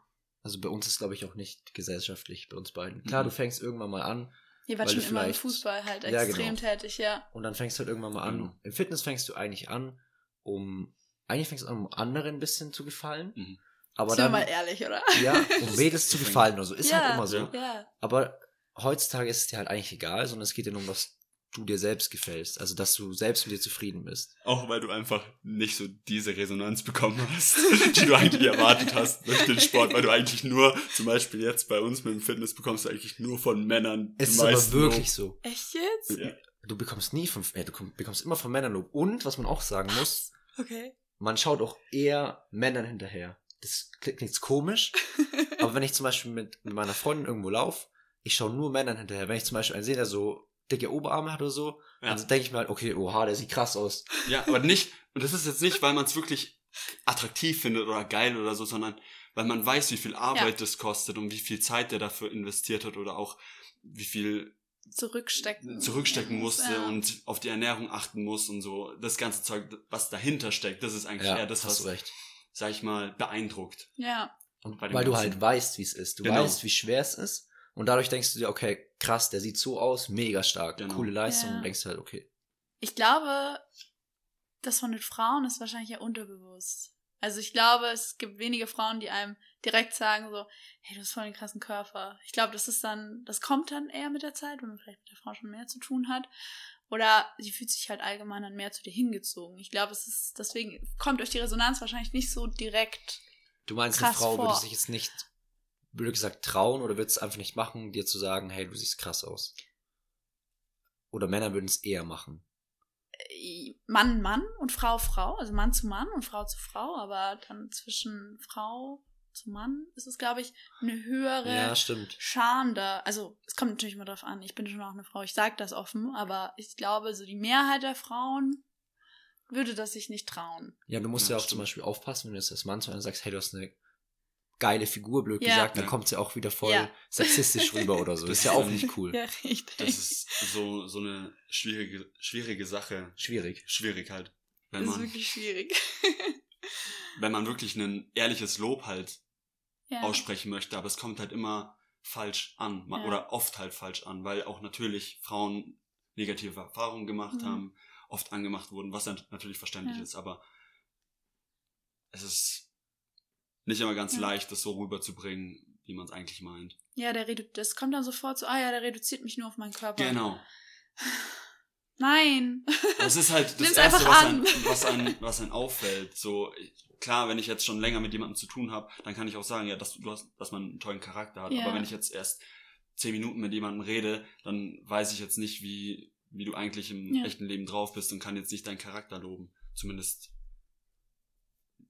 Also bei uns ist, glaube ich, auch nicht gesellschaftlich, bei uns beiden. Klar, Mhm. du fängst irgendwann mal an, Ihr wart Weil schon immer im vielleicht- Fußball halt Ja, extrem genau. tätig, ja. Und dann fängst du halt irgendwann mal an. Genau. Im Fitness fängst du eigentlich an, um. Eigentlich fängst du an, um anderen ein bisschen zu gefallen. Mhm. Aber Sind wir dann. mal ehrlich, oder? Ja, um Mädels zu gefallen oder so. Ist Ja. halt immer so. Ja. Ja. Aber heutzutage ist es dir halt eigentlich egal, sondern es geht dir nur um, dass du dir selbst gefällst. Also, dass du selbst mit dir zufrieden bist. Auch weil du einfach nicht so diese Resonanz bekommen hast, die du eigentlich erwartet hast durch den Sport, weil du eigentlich nur, zum Beispiel jetzt bei uns mit dem Fitness bekommst du eigentlich nur von Männern Es die ist aber wirklich so. Echt jetzt? Lob. Ja. Du bekommst nie von, äh, du komm- bekommst immer von Männern Lob. Und, was man auch sagen muss, Okay. man schaut auch eher Männern hinterher. Das klingt nichts komisch, aber wenn ich zum Beispiel mit, mit meiner Freundin irgendwo laufe, ich schaue nur Männern hinterher. Wenn ich zum Beispiel einen sehe, der so dicke Oberarme hat oder so, Ja. dann denke ich mir halt, okay, oha, der sieht krass aus. ja, aber nicht, und das ist jetzt nicht, weil man es wirklich attraktiv findet oder geil oder so, sondern weil man weiß, wie viel Arbeit das kostet und wie viel Zeit der dafür investiert hat oder auch wie viel Zurückstecken. zurückstecken musste Ja. und auf die Ernährung achten muss und so. Das ganze Zeug, was dahinter steckt, das ist eigentlich eher das, hast was, du recht. sag ich mal, beeindruckt. Ja. Weil du halt weißt, wie es ist. Du Genau. weißt, wie schwer es ist. Und dadurch denkst du dir, okay, krass, der sieht so aus, mega stark, Genau. coole Leistung. Ja. Und denkst halt, okay. Ich glaube, das von den Frauen ist wahrscheinlich ja unterbewusst. Also ich glaube, es gibt wenige Frauen, die einem direkt sagen so, hey, du hast voll den krassen Körper. Ich glaube, das ist dann, das kommt dann eher mit der Zeit, wenn man vielleicht mit der Frau schon mehr zu tun hat. Oder sie fühlt sich halt allgemein dann mehr zu dir hingezogen. Ich glaube, es ist, deswegen kommt euch die Resonanz wahrscheinlich nicht so direkt. Du meinst, eine Frau würde vor. sich jetzt nicht, blöd gesagt, trauen oder würde es einfach nicht machen, dir zu sagen, hey, du siehst krass aus. Oder Männer würden es eher machen. äh, Mann, Mann und Frau, Frau. Also Mann zu Mann und Frau zu Frau. Aber dann zwischen Frau zu Mann ist es, glaube ich, eine höhere Ja, stimmt. Scham da. Also, es kommt natürlich immer drauf an. Ich bin schon auch eine Frau, ich sage das offen, aber ich glaube, so die Mehrheit der Frauen würde das sich nicht trauen. Ja, du musst Ja, ja, auch zum stimmt. Beispiel aufpassen, wenn du jetzt als Mann zu einer sagst, hey, du hast eine geile Figur, blöd Ja. gesagt, dann Ja. kommt sie auch wieder voll Ja. sexistisch rüber oder so. Das ist ja auch nicht cool. Ja, richtig. Das ist so, so eine schwierige, schwierige Sache. Schwierig. Schwierig halt. Wenn das ist man, wirklich schwierig. wenn man wirklich ein ehrliches Lob halt ja. aussprechen möchte, aber es kommt halt immer falsch an oder oft halt falsch an, weil auch natürlich Frauen negative Erfahrungen gemacht Mhm. haben, oft angemacht wurden, was dann natürlich verständlich Ja. ist, aber es ist nicht immer ganz Ja. leicht, das so rüberzubringen, wie man es eigentlich meint. Ja, der redu das kommt dann sofort so, ah ja, der reduziert mich nur auf meinen Körper. Genau. Nein. Das ist halt das Erste, was an. einem, was, einem, was einem auffällt. So, klar, wenn ich jetzt schon länger mit jemandem zu tun habe, dann kann ich auch sagen, ja, dass, du hast, dass man einen tollen Charakter hat. Ja. Aber wenn ich jetzt erst zehn Minuten mit jemandem rede, dann weiß ich jetzt nicht, wie, wie du eigentlich im Ja. echten Leben drauf bist und kann jetzt nicht deinen Charakter loben. Zumindest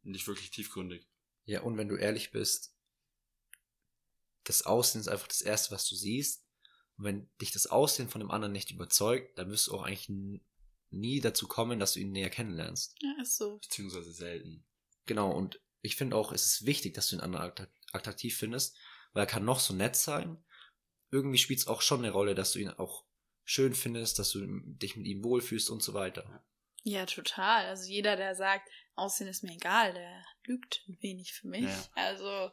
nicht wirklich tiefgründig. Ja, und wenn du ehrlich bist, das Aussehen ist einfach das Erste, was du siehst. Und wenn dich das Aussehen von dem anderen nicht überzeugt, dann wirst du auch eigentlich nie dazu kommen, dass du ihn näher kennenlernst. Ja, ist so. Beziehungsweise selten. Genau, und ich finde auch, es ist wichtig, dass du den anderen attra- attraktiv findest, weil er kann noch so nett sein. Irgendwie spielt es auch schon eine Rolle, dass du ihn auch schön findest, dass du dich mit ihm wohlfühlst und so weiter. Ja, total. Also jeder, der sagt, Aussehen ist mir egal, der lügt ein wenig für mich. Ja. Also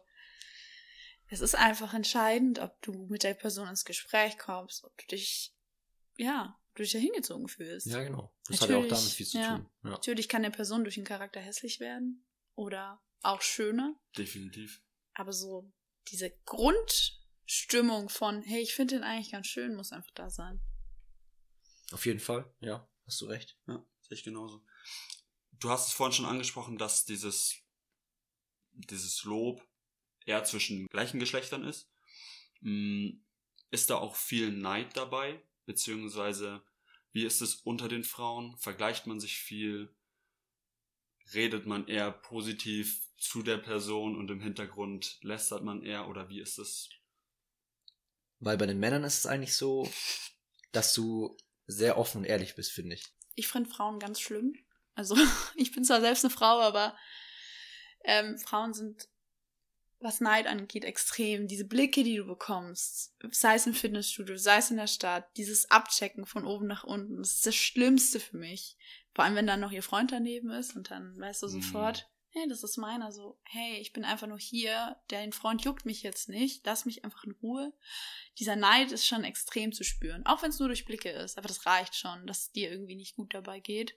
es ist einfach entscheidend, ob du mit der Person ins Gespräch kommst, ob du dich, ja, ob du dich da hingezogen fühlst. Ja, genau. Das hat ja auch Natürlich, damit viel zu ja. tun. Ja. Natürlich kann eine Person durch den Charakter hässlich werden oder auch schöner, Definitiv. aber so diese Grundstimmung von, hey, ich finde den eigentlich ganz schön, muss einfach da sein. Auf jeden Fall, ja, hast du recht. Ja, sehe ich genauso. Du hast es vorhin schon angesprochen, dass dieses, dieses Lob eher zwischen gleichen Geschlechtern ist. Mm, Ist da auch viel Neid dabei? Beziehungsweise, wie ist es unter den Frauen? Vergleicht man sich viel? Redet man eher positiv zu der Person und im Hintergrund lästert man eher? Oder wie ist es? Weil bei den Männern ist es eigentlich so, dass du sehr offen und ehrlich bist, finde ich. Ich finde Frauen ganz schlimm. Also, ich bin zwar selbst eine Frau, aber ähm, Frauen sind, was Neid angeht, extrem. Diese Blicke, die du bekommst, sei es im Fitnessstudio, sei es in der Stadt, dieses Abchecken von oben nach unten, das ist das Schlimmste für mich. Vor allem, wenn dann noch ihr Freund daneben ist und dann weißt du Mhm. sofort, hey, das ist meiner, so, hey, ich bin einfach nur hier, dein Freund juckt mich jetzt nicht, lass mich einfach in Ruhe. Dieser Neid ist schon extrem zu spüren, auch wenn es nur durch Blicke ist, aber das reicht schon, dass es dir irgendwie nicht gut dabei geht.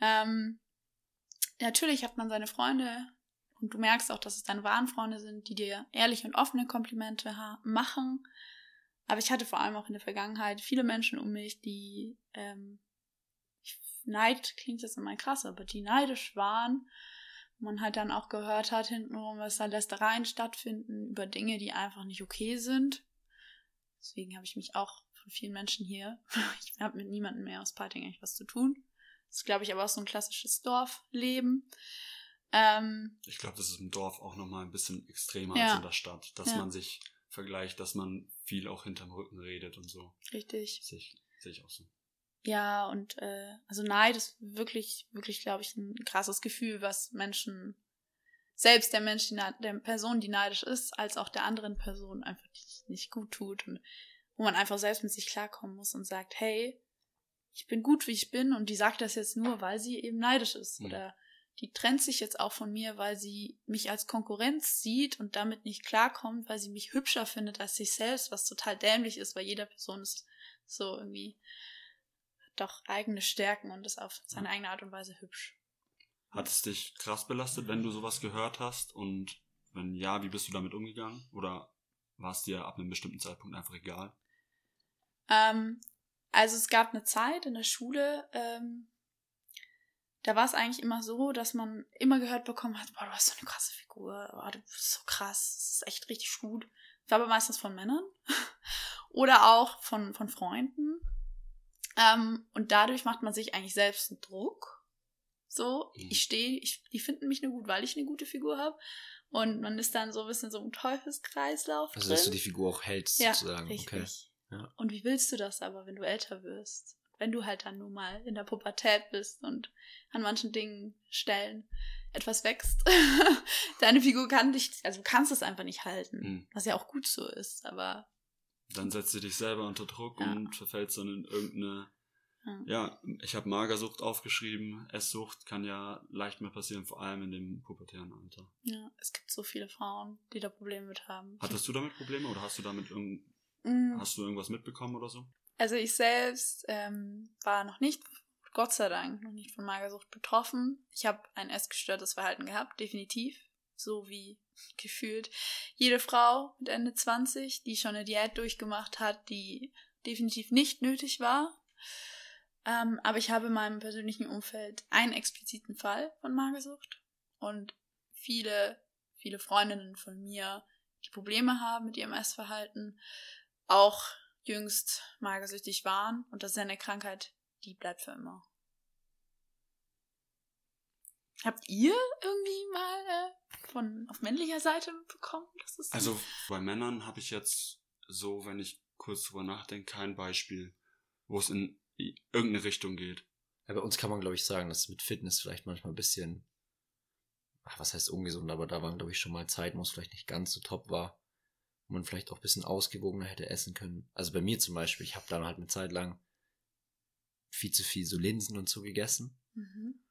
Ähm, natürlich hat man seine Freunde und du merkst auch, dass es deine wahren Freunde sind, die dir ehrliche und offene Komplimente machen. Aber ich hatte vor allem auch in der Vergangenheit viele Menschen um mich, die ähm, Neid klingt jetzt immer krass, aber die neidisch waren man halt dann auch gehört hat hintenrum, was da Lästereien stattfinden über Dinge, die einfach nicht okay sind. Deswegen habe ich mich auch von vielen Menschen hier, ich habe mit niemandem mehr aus Parting eigentlich was zu tun. Das ist, glaube ich, aber auch so ein klassisches Dorfleben. Ähm, ich glaube, das ist im Dorf auch nochmal ein bisschen extremer Ja. als in der Stadt, dass Ja. man sich vergleicht, dass man viel auch hinterm Rücken redet und so. richtig. Sehe ich, ich auch so. Ja, und äh, also Neid ist wirklich, wirklich, glaube ich, ein krasses Gefühl, was Menschen, selbst der Mensch, die, der Person, die neidisch ist, als auch der anderen Person einfach nicht gut tut und wo man einfach selbst mit sich klarkommen muss und sagt, hey, ich bin gut, wie ich bin und die sagt das jetzt nur, weil sie eben neidisch ist Mhm. oder die trennt sich jetzt auch von mir, weil sie mich als Konkurrenz sieht und damit nicht klarkommt, weil sie mich hübscher findet als sich selbst, was total dämlich ist, weil jeder Person ist so irgendwie doch eigene Stärken und ist auf seine eigene Art und Weise hübsch. Hat es dich krass belastet, wenn du sowas gehört hast? Und wenn ja, wie bist du damit umgegangen? Oder war es dir ab einem bestimmten Zeitpunkt einfach egal? Ähm, also es gab eine Zeit in der Schule, ähm, da war es eigentlich immer so, dass man immer gehört bekommen hat, boah, du hast so eine krasse Figur, boah, du bist so krass, das ist echt richtig gut. Das war aber meistens von Männern oder auch von, von Freunden. Ähm, und dadurch macht man sich eigentlich selbst einen Druck. So, Mhm. ich stehe, ich, die finden mich nur gut, weil ich eine gute Figur habe. Und man ist dann so ein bisschen so im Teufelskreislauf Also, drin. dass du die Figur auch hältst, Ja, sozusagen. richtig. Okay. Ja. Und wie willst du das aber, wenn du älter wirst? Wenn du halt dann nun mal in der Pubertät bist und an manchen Dingen, Stellen etwas wächst. Deine Figur kann dich, also du kannst es einfach nicht halten. Mhm. Was ja auch gut so ist, aber Dann setzt du dich selber unter Druck Ja. und verfällst dann in irgendeine. ja. Ich habe Magersucht aufgeschrieben. Esssucht kann ja leicht mal passieren, vor allem in dem pubertären Alter. ja, es gibt so viele Frauen, die da Probleme mit haben. Hattest du damit Probleme oder hast du damit irgend, Mm, hast du irgendwas mitbekommen oder so? Also ich selbst ähm, war noch nicht, Gott sei Dank, noch nicht von Magersucht betroffen. Ich habe ein essgestörtes Verhalten gehabt, definitiv. So wie gefühlt jede Frau mit Ende 20, die schon eine Diät durchgemacht hat, die definitiv nicht nötig war. Ähm, aber ich habe in meinem persönlichen Umfeld einen expliziten Fall von Magersucht und viele, viele Freundinnen von mir, die Probleme haben mit ihrem Essverhalten, auch jüngst magersüchtig waren. Und das ist ja eine Krankheit, die bleibt für immer. Habt ihr irgendwie mal äh, von auf männlicher Seite bekommen? Das ist Also bei Männern habe ich jetzt so, wenn ich kurz drüber nachdenke, kein Beispiel, wo es in irgendeine Richtung geht. Ja, bei uns kann man, glaube ich, sagen, dass mit Fitness vielleicht manchmal ein bisschen, ach, was heißt ungesund, aber da waren, glaube ich, schon mal Zeiten, wo es vielleicht nicht ganz so top war. Wo man vielleicht auch ein bisschen ausgewogener hätte essen können. Also bei mir zum Beispiel, ich habe dann halt eine Zeit lang viel zu viel so Linsen und so gegessen, Mhm.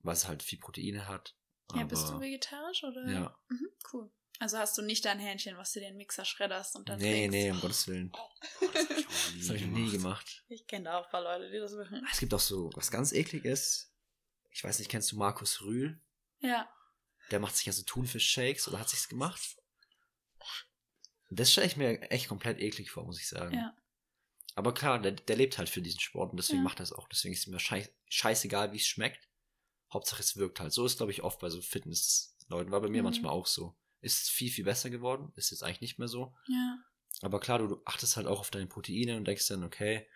was halt viel Proteine hat. Ja, bist du vegetarisch oder? Ja. Mhm, cool. Also hast du nicht dein Hähnchen, was du den Mixer schredderst und dann Nee, trinkst? nee, um Gottes Willen. Das habe ich, auch Das habe ich noch nie gemacht. Ich kenne da auch ein paar Leute, die das machen. Es gibt auch so was ganz ekliges. Ich weiß nicht, kennst du Markus Rühl? Ja. Der macht sich ja so Thunfisch-Shakes oder hat sich's gemacht? Das stelle ich mir echt komplett eklig vor, muss ich sagen. Ja. Aber klar, der, der lebt halt für diesen Sport und deswegen Ja. macht er es auch. Deswegen ist es mir scheiß, scheißegal, wie es schmeckt. Hauptsache es wirkt halt. So ist, glaube ich, oft bei so Fitnessleuten. War bei mir Mhm. manchmal auch so. Ist viel, viel besser geworden. Ist jetzt eigentlich nicht mehr so. Ja. Aber klar, du, du achtest halt auch auf deine Proteine und denkst dann, okay,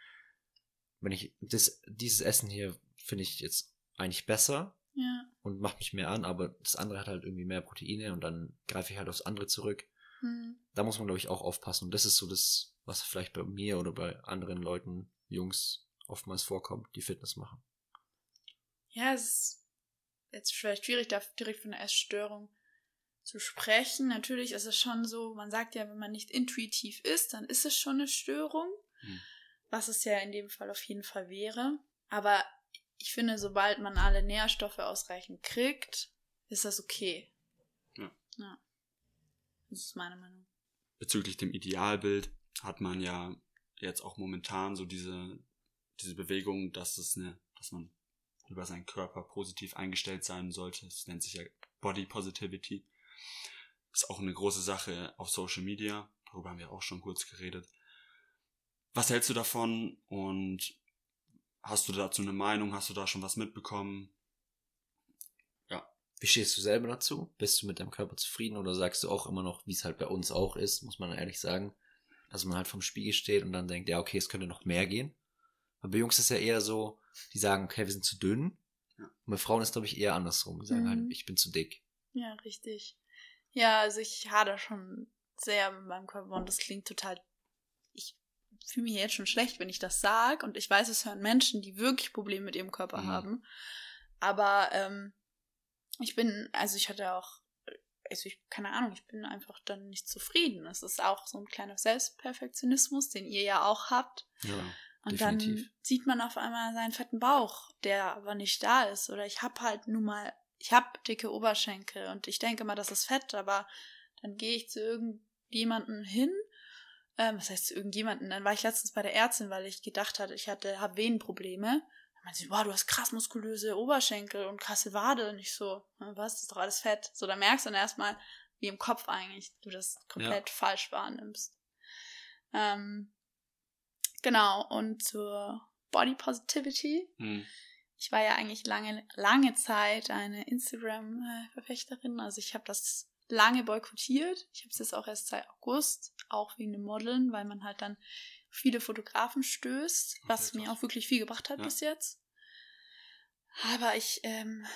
wenn ich das, dieses Essen hier finde ich jetzt eigentlich besser Ja. und macht mich mehr an, aber das andere hat halt irgendwie mehr Proteine und dann greife ich halt aufs andere zurück. Hm. Da muss man, glaube ich, auch aufpassen. Und das ist so das, was vielleicht bei mir oder bei anderen Leuten, Jungs, oftmals vorkommt, die Fitness machen. Ja, es ist jetzt vielleicht schwierig, da direkt von einer Essstörung zu sprechen. Natürlich ist es schon so, man sagt ja, wenn man nicht intuitiv ist, dann ist es schon eine Störung, Hm. was es ja in dem Fall auf jeden Fall wäre. Aber ich finde, sobald man alle Nährstoffe ausreichend kriegt, ist das okay. Ja. Ja. Das ist meine Meinung. Bezüglich dem Idealbild hat man ja jetzt auch momentan so diese, diese Bewegung, dass es eine, dass man über seinen Körper positiv eingestellt sein sollte. Es nennt sich ja Body Positivity. Ist auch eine große Sache auf Social Media. Darüber haben wir auch schon kurz geredet. Was hältst du davon und hast du dazu eine Meinung? Hast du da schon was mitbekommen? Wie stehst du selber dazu? Bist du mit deinem Körper zufrieden oder sagst du auch immer noch, wie es halt bei uns auch ist, muss man ehrlich sagen, dass man halt vom Spiegel steht und dann denkt, ja, okay, es könnte noch mehr gehen. Aber bei Jungs ist es ja eher so, die sagen, okay, wir sind zu dünn. Ja. Und bei Frauen ist, glaube ich, eher andersrum. Die sagen Mhm. halt, ich bin zu dick. Ja, richtig. Ja, also ich hader schon sehr mit meinem Körper und das klingt total. Ich fühle mich jetzt schon schlecht, wenn ich das sage und ich weiß, es hören Menschen, die wirklich Probleme mit ihrem Körper Mhm. haben. Aber ähm, ich bin, also ich hatte auch, also ich, keine Ahnung, ich bin einfach dann nicht zufrieden. Es ist auch so ein kleiner Selbstperfektionismus, den ihr ja auch habt. Ja. Und Definitiv. dann sieht man auf einmal seinen fetten Bauch, der aber nicht da ist. Oder ich hab halt nun mal, ich hab dicke Oberschenkel und ich denke mal, das ist Fett, aber dann gehe ich zu irgendjemanden hin. Ähm, was heißt zu irgendjemanden? Dann war ich letztens bei der Ärztin, weil ich gedacht hatte, ich hatte, hab Venenprobleme. Dann meinte sie, wow, du hast krass muskulöse Oberschenkel und krasse Wade. Und ich so, "Na, was, das ist doch alles Fett. So, da merkst du dann erstmal, wie im Kopf eigentlich du das komplett falsch wahrnimmst. Ähm, genau, und zur Body Positivity. Hm. Ich war ja eigentlich lange, lange Zeit eine Instagram-Verfechterin. Also ich habe das lange boykottiert. Ich habe es jetzt auch erst seit August, auch wegen dem Modeln, weil man halt dann viele Fotografen stößt, was mir auch wirklich viel gebracht hat Ja. bis jetzt. Aber ich, ähm,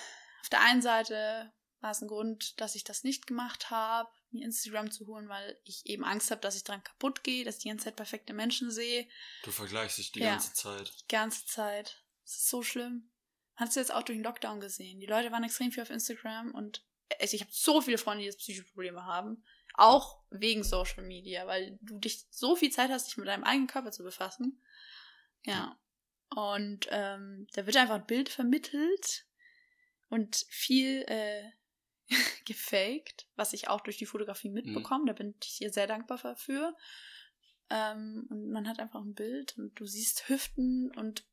auf der einen Seite war es ein Grund, dass ich das nicht gemacht habe, mir Instagram zu holen, weil ich eben Angst habe, dass ich dran kaputt gehe, dass ich die ganze Zeit perfekte Menschen sehe Du vergleichst dich die Ja. ganze Zeit. die ganze Zeit. Das ist so schlimm. Hast du jetzt auch durch den Lockdown gesehen? Die Leute waren extrem viel auf Instagram und also ich habe so viele Freunde, die jetzt psychische Probleme haben. Auch wegen Social Media, weil du dich so viel Zeit hast, dich mit deinem eigenen Körper zu befassen. Ja. Und ähm, da wird einfach ein Bild vermittelt und viel äh, gefaked, was ich auch durch die Fotografie mitbekomme. Da bin ich ihr sehr dankbar dafür. Ähm, und man hat einfach ein Bild und du siehst Hüften und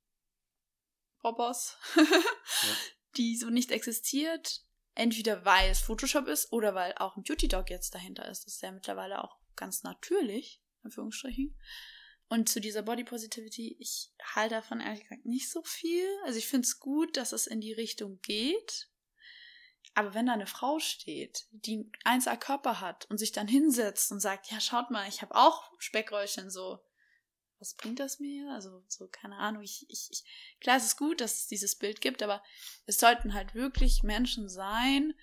Bobos, die so nicht existiert. Entweder weil es Photoshop ist oder weil auch ein Beauty Dog jetzt dahinter ist. Das ist ja mittlerweile auch ganz natürlich, in Anführungsstrichen. Und zu dieser Body Positivity, ich halte davon ehrlich gesagt nicht so viel. Also ich finde es gut, dass es in die Richtung geht. Aber wenn da eine Frau steht, die einen 1A Körper hat und sich dann hinsetzt und sagt, ja, schaut mal, ich habe auch Speckröllchen so, was bringt das mir? Also so, keine Ahnung, ich, ich, ich, klar, es ist gut, dass es dieses Bild gibt, aber es sollten halt wirklich Menschen sein,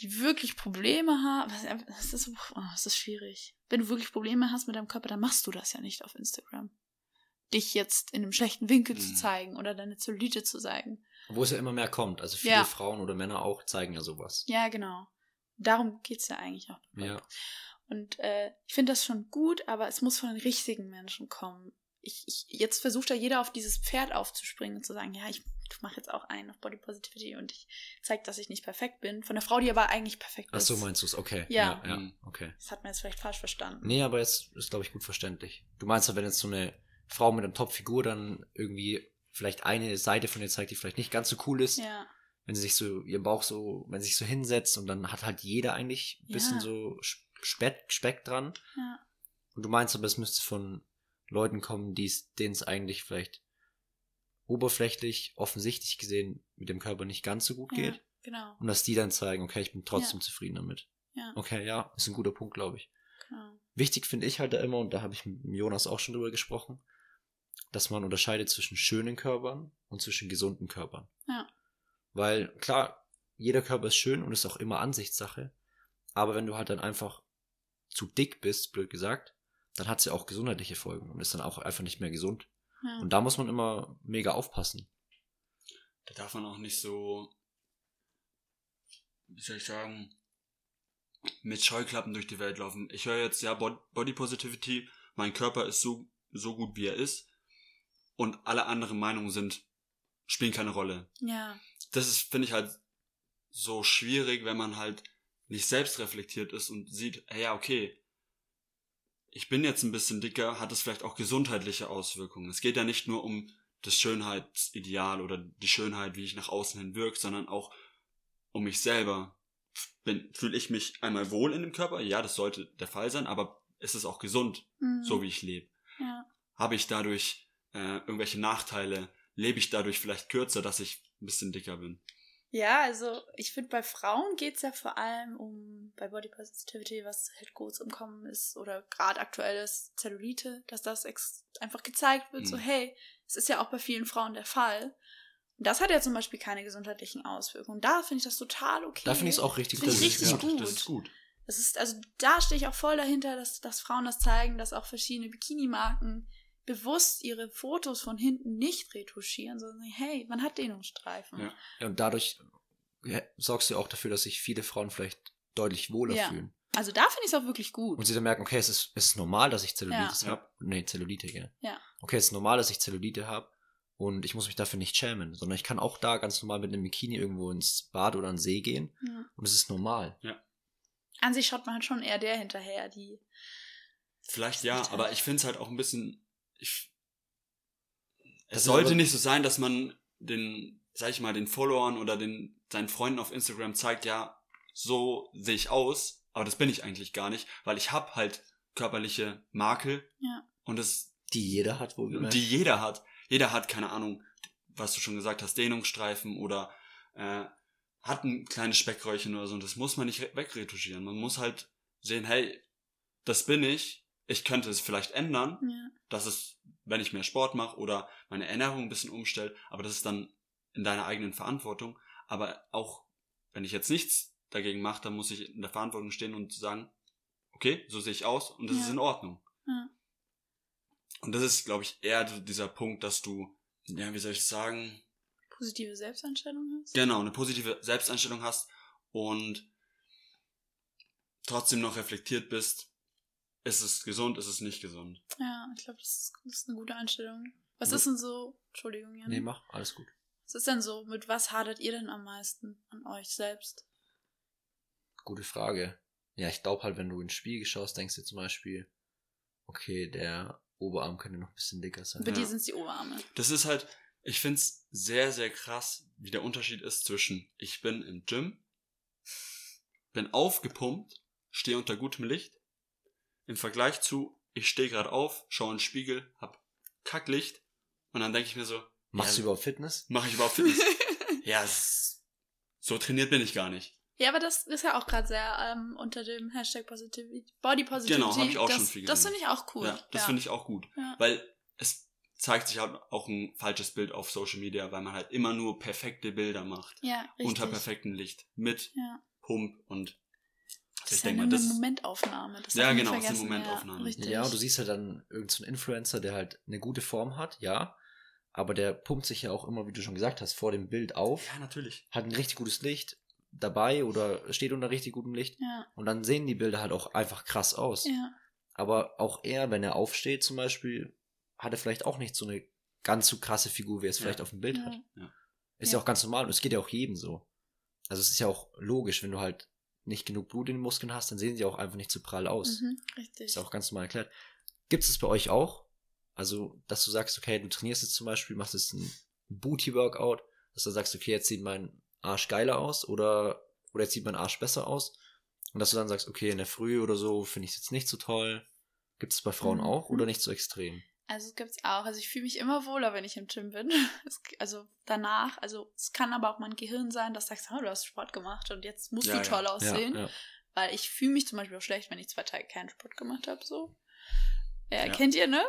die wirklich Probleme haben. Was- Das ist, oh, ist schwierig. Wenn du wirklich Probleme hast mit deinem Körper, dann machst du das ja nicht auf Instagram. Dich jetzt in einem schlechten Winkel zu Mhm. zeigen oder deine Zellulite zu zeigen. Wo es ja immer mehr kommt. Also viele Ja. Frauen oder Männer auch zeigen ja sowas. Ja, genau. Darum geht's ja eigentlich auch. Ja. Und äh, ich finde das schon gut, aber es muss von den richtigen Menschen kommen. Ich, ich, jetzt versucht da jeder auf dieses Pferd aufzuspringen und zu sagen, ja, ich mache jetzt auch einen auf Body Positivity und ich zeige, dass ich nicht perfekt bin. Von der Frau, die aber eigentlich perfekt Ach ist. so, meinst du es? Okay. Ja. ja. Mhm. Okay. Das hat man jetzt vielleicht falsch verstanden. Nee, aber es ist, glaube ich, gut verständlich. Du meinst ja, wenn jetzt so eine Frau mit einer Top-Figur dann irgendwie vielleicht eine Seite von ihr zeigt, die vielleicht nicht ganz so cool ist, Ja, wenn sie sich so, ihr Bauch so, wenn sie sich so hinsetzt und dann hat halt jeder eigentlich ein bisschen Ja. so Speck, Speck dran. ja, Und du meinst aber, es müsste von Leuten kommen, die es- denen es eigentlich vielleicht oberflächlich, offensichtlich gesehen mit dem Körper nicht ganz so gut ja geht. genau. Und dass die dann zeigen, okay, ich bin trotzdem zufrieden damit. Ja, Okay, ja, ist ein guter Punkt, glaube ich. genau. Wichtig finde ich halt da immer, und da habe ich mit Jonas auch schon drüber gesprochen, dass man unterscheidet zwischen schönen Körpern und zwischen gesunden Körpern. Ja. Weil, klar, jeder Körper ist schön und ist auch immer Ansichtssache. Aber wenn du halt dann einfach zu dick bist, blöd gesagt, dann hat es ja auch gesundheitliche Folgen und ist dann auch einfach nicht mehr gesund. Ja. Und da muss man immer mega aufpassen. Da darf man auch nicht so, wie soll ich sagen, mit Scheuklappen durch die Welt laufen. Ich höre jetzt, ja, Bod- Body Positivity, mein Körper ist so, so gut, wie er ist. Und alle anderen Meinungen sind, spielen keine Rolle. ja, Das ist, finde ich halt so schwierig, wenn man halt nicht selbst reflektiert ist und sieht, hey, ja, okay, ich bin jetzt ein bisschen dicker, hat es vielleicht auch gesundheitliche Auswirkungen. Es geht ja nicht nur um das Schönheitsideal oder die Schönheit, wie ich nach außen hin wirke, sondern auch um mich selber. Fühle ich mich einmal wohl in dem Körper? Ja, das sollte der Fall sein, aber ist es auch gesund, Mhm. so wie ich lebe? Ja. Habe ich dadurch äh, irgendwelche Nachteile? Lebe ich dadurch vielleicht kürzer, dass ich ein bisschen dicker bin? Ja, also ich finde, bei Frauen geht's ja vor allem um, bei Body Positivity, was halt kurz umkommen ist, oder gerade aktuelles Zellulite, dass das einfach gezeigt wird, so Mhm. hey, es ist ja auch bei vielen Frauen der Fall. Und das hat ja zum Beispiel keine gesundheitlichen Auswirkungen. Da finde ich das total okay. Da finde ich es auch richtig gut. richtig ja. gut. Das ist gut. Das ist, also da stehe ich auch voll dahinter, dass, dass Frauen das zeigen, dass auch verschiedene Bikini-Marken bewusst ihre Fotos von hinten nicht retuschieren, sondern sagen, hey, man hat Dehnungsstreifen. Ja. Ja, und dadurch ja, sorgst du auch dafür, dass sich viele Frauen vielleicht deutlich wohler Ja. fühlen. Also da finde ich es auch wirklich gut. Und sie dann merken, okay, es ist, es ist normal, dass ich Zellulitis Ja. habe. Nee, Zellulite, gell? Ja. Okay, es ist normal, dass ich Zellulite habe und ich muss mich dafür nicht schämen, sondern ich kann auch da ganz normal mit einem Bikini irgendwo ins Bad oder an den See gehen Ja. und es ist normal. An sich schaut man halt schon eher der hinterher, die. Vielleicht ja, aber ich finde es halt auch ein bisschen. Ich, es sollte aber- nicht so sein, dass man den, sag ich mal, den Followern oder den seinen Freunden auf Instagram zeigt, ja, so sehe ich aus, aber das bin ich eigentlich gar nicht, weil ich habe halt körperliche Makel Ja. und das, Die jeder hat, wohl die jeder hat. Jeder hat keine Ahnung, was du schon gesagt hast, Dehnungsstreifen oder äh, hat ein kleines Speckröllchen oder so und das muss man nicht re- wegretuschieren. Man muss halt sehen, hey, das bin ich. Ich könnte es vielleicht ändern, Ja. dass es, wenn ich mehr Sport mache oder meine Ernährung ein bisschen umstelle, aber das ist dann in deiner eigenen Verantwortung. Aber auch wenn ich jetzt nichts dagegen mache, dann muss ich in der Verantwortung stehen und sagen, okay, so sehe ich aus und das Ja. ist in Ordnung. Ja. Und das ist, glaube ich, eher dieser Punkt, dass du, ja, wie soll ich sagen, Positive Selbsteinstellung hast. genau, eine positive Selbsteinstellung hast und trotzdem noch reflektiert bist, ist es gesund, ist es nicht gesund. Ja, ich glaube, das, ist- das ist eine gute Einstellung. Was Ja. ist denn so, Entschuldigung, Jan. Nee, mach, alles gut. Was ist denn so, mit was hadert ihr denn am meisten an euch selbst? Gute Frage. Ja, ich glaube halt, wenn du ins Spiegel schaust, denkst du zum Beispiel, okay, der Oberarm könnte noch ein bisschen dicker sein. Bei Ja. dir sind es die Oberarme. Das ist halt, ich find's sehr, sehr krass, wie der Unterschied ist zwischen ich bin im Gym, bin aufgepumpt, stehe unter gutem Licht, im Vergleich zu ich stehe gerade auf, schaue in den Spiegel, hab Kacklicht und dann denke ich mir so, Machst ja, du überhaupt Fitness? mache ich überhaupt Fitness? ja, so trainiert bin ich gar nicht. Ja, aber das ist ja auch gerade sehr ähm, unter dem Hashtag Positivity, Body Positivity. Genau, hab ich auch das, schon viel Das gesehen. finde ich auch cool. Ja, das finde ich auch gut, Ja. weil es zeigt sich halt auch ein falsches Bild auf Social Media, weil man halt immer nur perfekte Bilder macht. Ja, richtig. unter perfektem Licht mit Ja. Pump und Das ist ja denke eine das Momentaufnahme. Das Ja, genau, es ist eine. Momentaufnahme. Ja, richtig. Ja, und du siehst halt dann irgendeinen Influencer, der halt eine gute Form hat, ja, aber der pumpt sich ja auch immer, wie du schon gesagt hast, vor dem Bild auf, ja natürlich. hat ein richtig gutes Licht dabei oder steht unter richtig gutem Licht Ja, und dann sehen die Bilder halt auch einfach krass aus. ja, Aber auch er, wenn er aufsteht zum Beispiel, hat er vielleicht auch nicht so eine ganz so krasse Figur, wie er es Ja. vielleicht auf dem Bild ja. hat. Ist Ja. ja auch ganz normal und es geht ja auch jedem so. Also es ist ja auch logisch, wenn du halt nicht genug Blut in den Muskeln hast, dann sehen sie auch einfach nicht zu prall aus. Mhm, richtig. Ist auch ganz normal erklärt. Gibt es bei euch auch? Also, dass du sagst, okay, du trainierst jetzt zum Beispiel, machst jetzt ein Booty-Workout, dass du sagst, okay, jetzt sieht mein Arsch geiler aus oder, oder jetzt sieht mein Arsch besser aus. Und dass du dann sagst, okay, in der Früh oder so finde ich es jetzt nicht so toll. Gibt es bei Frauen Mhm. auch oder nicht so extrem? Also es gibt's auch. Also ich fühle mich immer wohler, wenn ich im Gym bin. Es, also danach. Also es kann aber auch mein Gehirn sein, das sagt, oh, du hast Sport gemacht und jetzt musst Ja, du ja. toll aussehen. Ja, ja. Weil ich fühle mich zum Beispiel auch schlecht, wenn ich zwei Tage keinen Sport gemacht habe. So. Ja, Ja. kennt ihr, ne?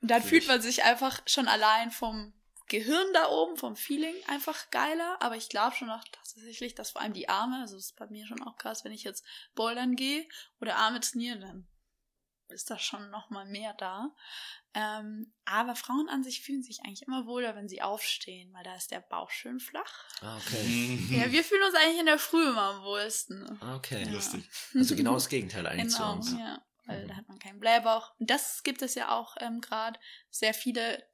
Und dann Fühl fühlt man sich einfach schon allein vom Gehirn da oben, vom Feeling einfach geiler. Aber ich glaube schon auch tatsächlich, dass vor allem die Arme, also das ist bei mir schon auch krass, wenn ich jetzt bouldern gehe oder Arme trainiere, dann ist da schon noch mal mehr da. Ähm, aber Frauen an sich fühlen sich eigentlich immer wohler, wenn sie aufstehen, weil da ist der Bauch schön flach. Ah, okay. Ja, wir fühlen uns eigentlich in der Früh immer am wohlsten. Ah, okay. Ja. Lustig. Also genau das Gegenteil eigentlich zu Genau, uns. ja. Weil Mhm. da hat man keinen Blähbauch. Und das gibt es ja auch ähm, gerade. Sehr viele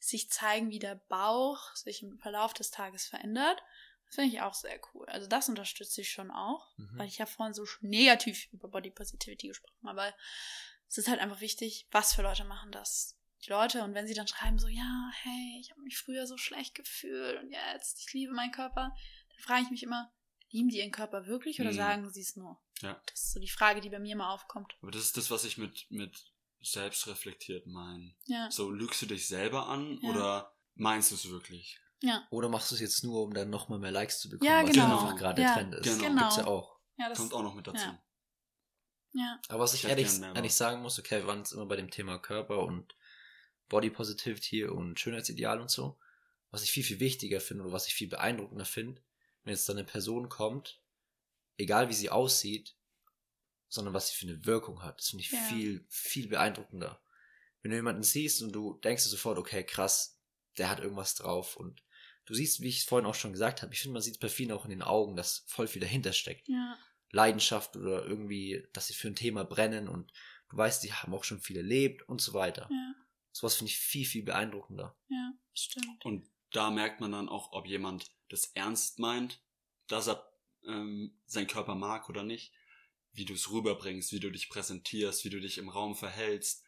sich zeigen, wie der Bauch sich im Verlauf des Tages verändert. Das finde ich auch sehr cool. Also das unterstütze ich schon auch, Mhm. weil ich ja vorhin so negativ über Body Positivity gesprochen habe. Aber es ist halt einfach wichtig, was für Leute machen das. Die Leute, und wenn sie dann schreiben so, ja, hey, ich habe mich früher so schlecht gefühlt und jetzt, ich liebe meinen Körper, dann frage ich mich immer, lieben die ihren Körper wirklich oder Mhm. sagen sie es nur? Ja. Das ist so die Frage, die bei mir immer aufkommt. Aber das ist das, was ich mit, mit selbstreflektiert meine. Ja, So, lügst du dich selber an Ja. oder meinst du es wirklich? ja, Oder machst du es jetzt nur, um dann nochmal mehr Likes zu bekommen, Ja, was genau. einfach gerade Ja, Trend ist. genau. Genau. Gibt's ja auch. ja, das, Kommt auch noch mit dazu. ja. Ja, Aber was ich Ich ehrlich, ehrlich sagen muss, okay, wir waren jetzt immer bei dem Thema Körper und Body Positivity und Schönheitsideal und so. Was ich viel, viel wichtiger finde oder was ich viel beeindruckender finde, wenn jetzt dann eine Person kommt, egal wie sie aussieht, sondern was sie für eine Wirkung hat. Das finde ich Ja. viel, viel beeindruckender. Wenn du jemanden siehst und du denkst dir sofort, okay, krass, der hat irgendwas drauf und du siehst, wie ich es vorhin auch schon gesagt habe, ich finde, man sieht es bei vielen auch in den Augen, dass voll viel dahinter steckt. ja, Leidenschaft oder irgendwie, dass sie für ein Thema brennen und du weißt, die haben auch schon viel erlebt und so weiter. ja, Sowas finde ich viel, viel beeindruckender. ja, stimmt. Und da merkt man dann auch, ob jemand das ernst meint, dass er ähm, seinen Körper mag oder nicht, wie du es rüberbringst, wie du dich präsentierst, wie du dich im Raum verhältst,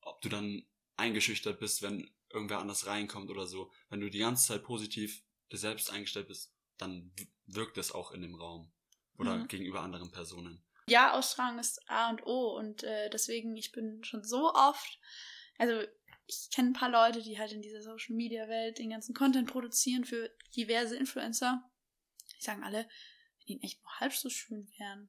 ob du dann eingeschüchtert bist, wenn irgendwer anders reinkommt oder so. Wenn du die ganze Zeit positiv dir selbst eingestellt bist, dann wirkt es auch in dem Raum oder Mhm. gegenüber anderen Personen. Ja, Ausstrahlung ist A und O und äh, deswegen, ich bin schon so oft, also ich kenne ein paar Leute, die halt in dieser Social Media Welt den ganzen Content produzieren für diverse Influencer. Die sagen alle, wenn die echt nur halb so schön wären.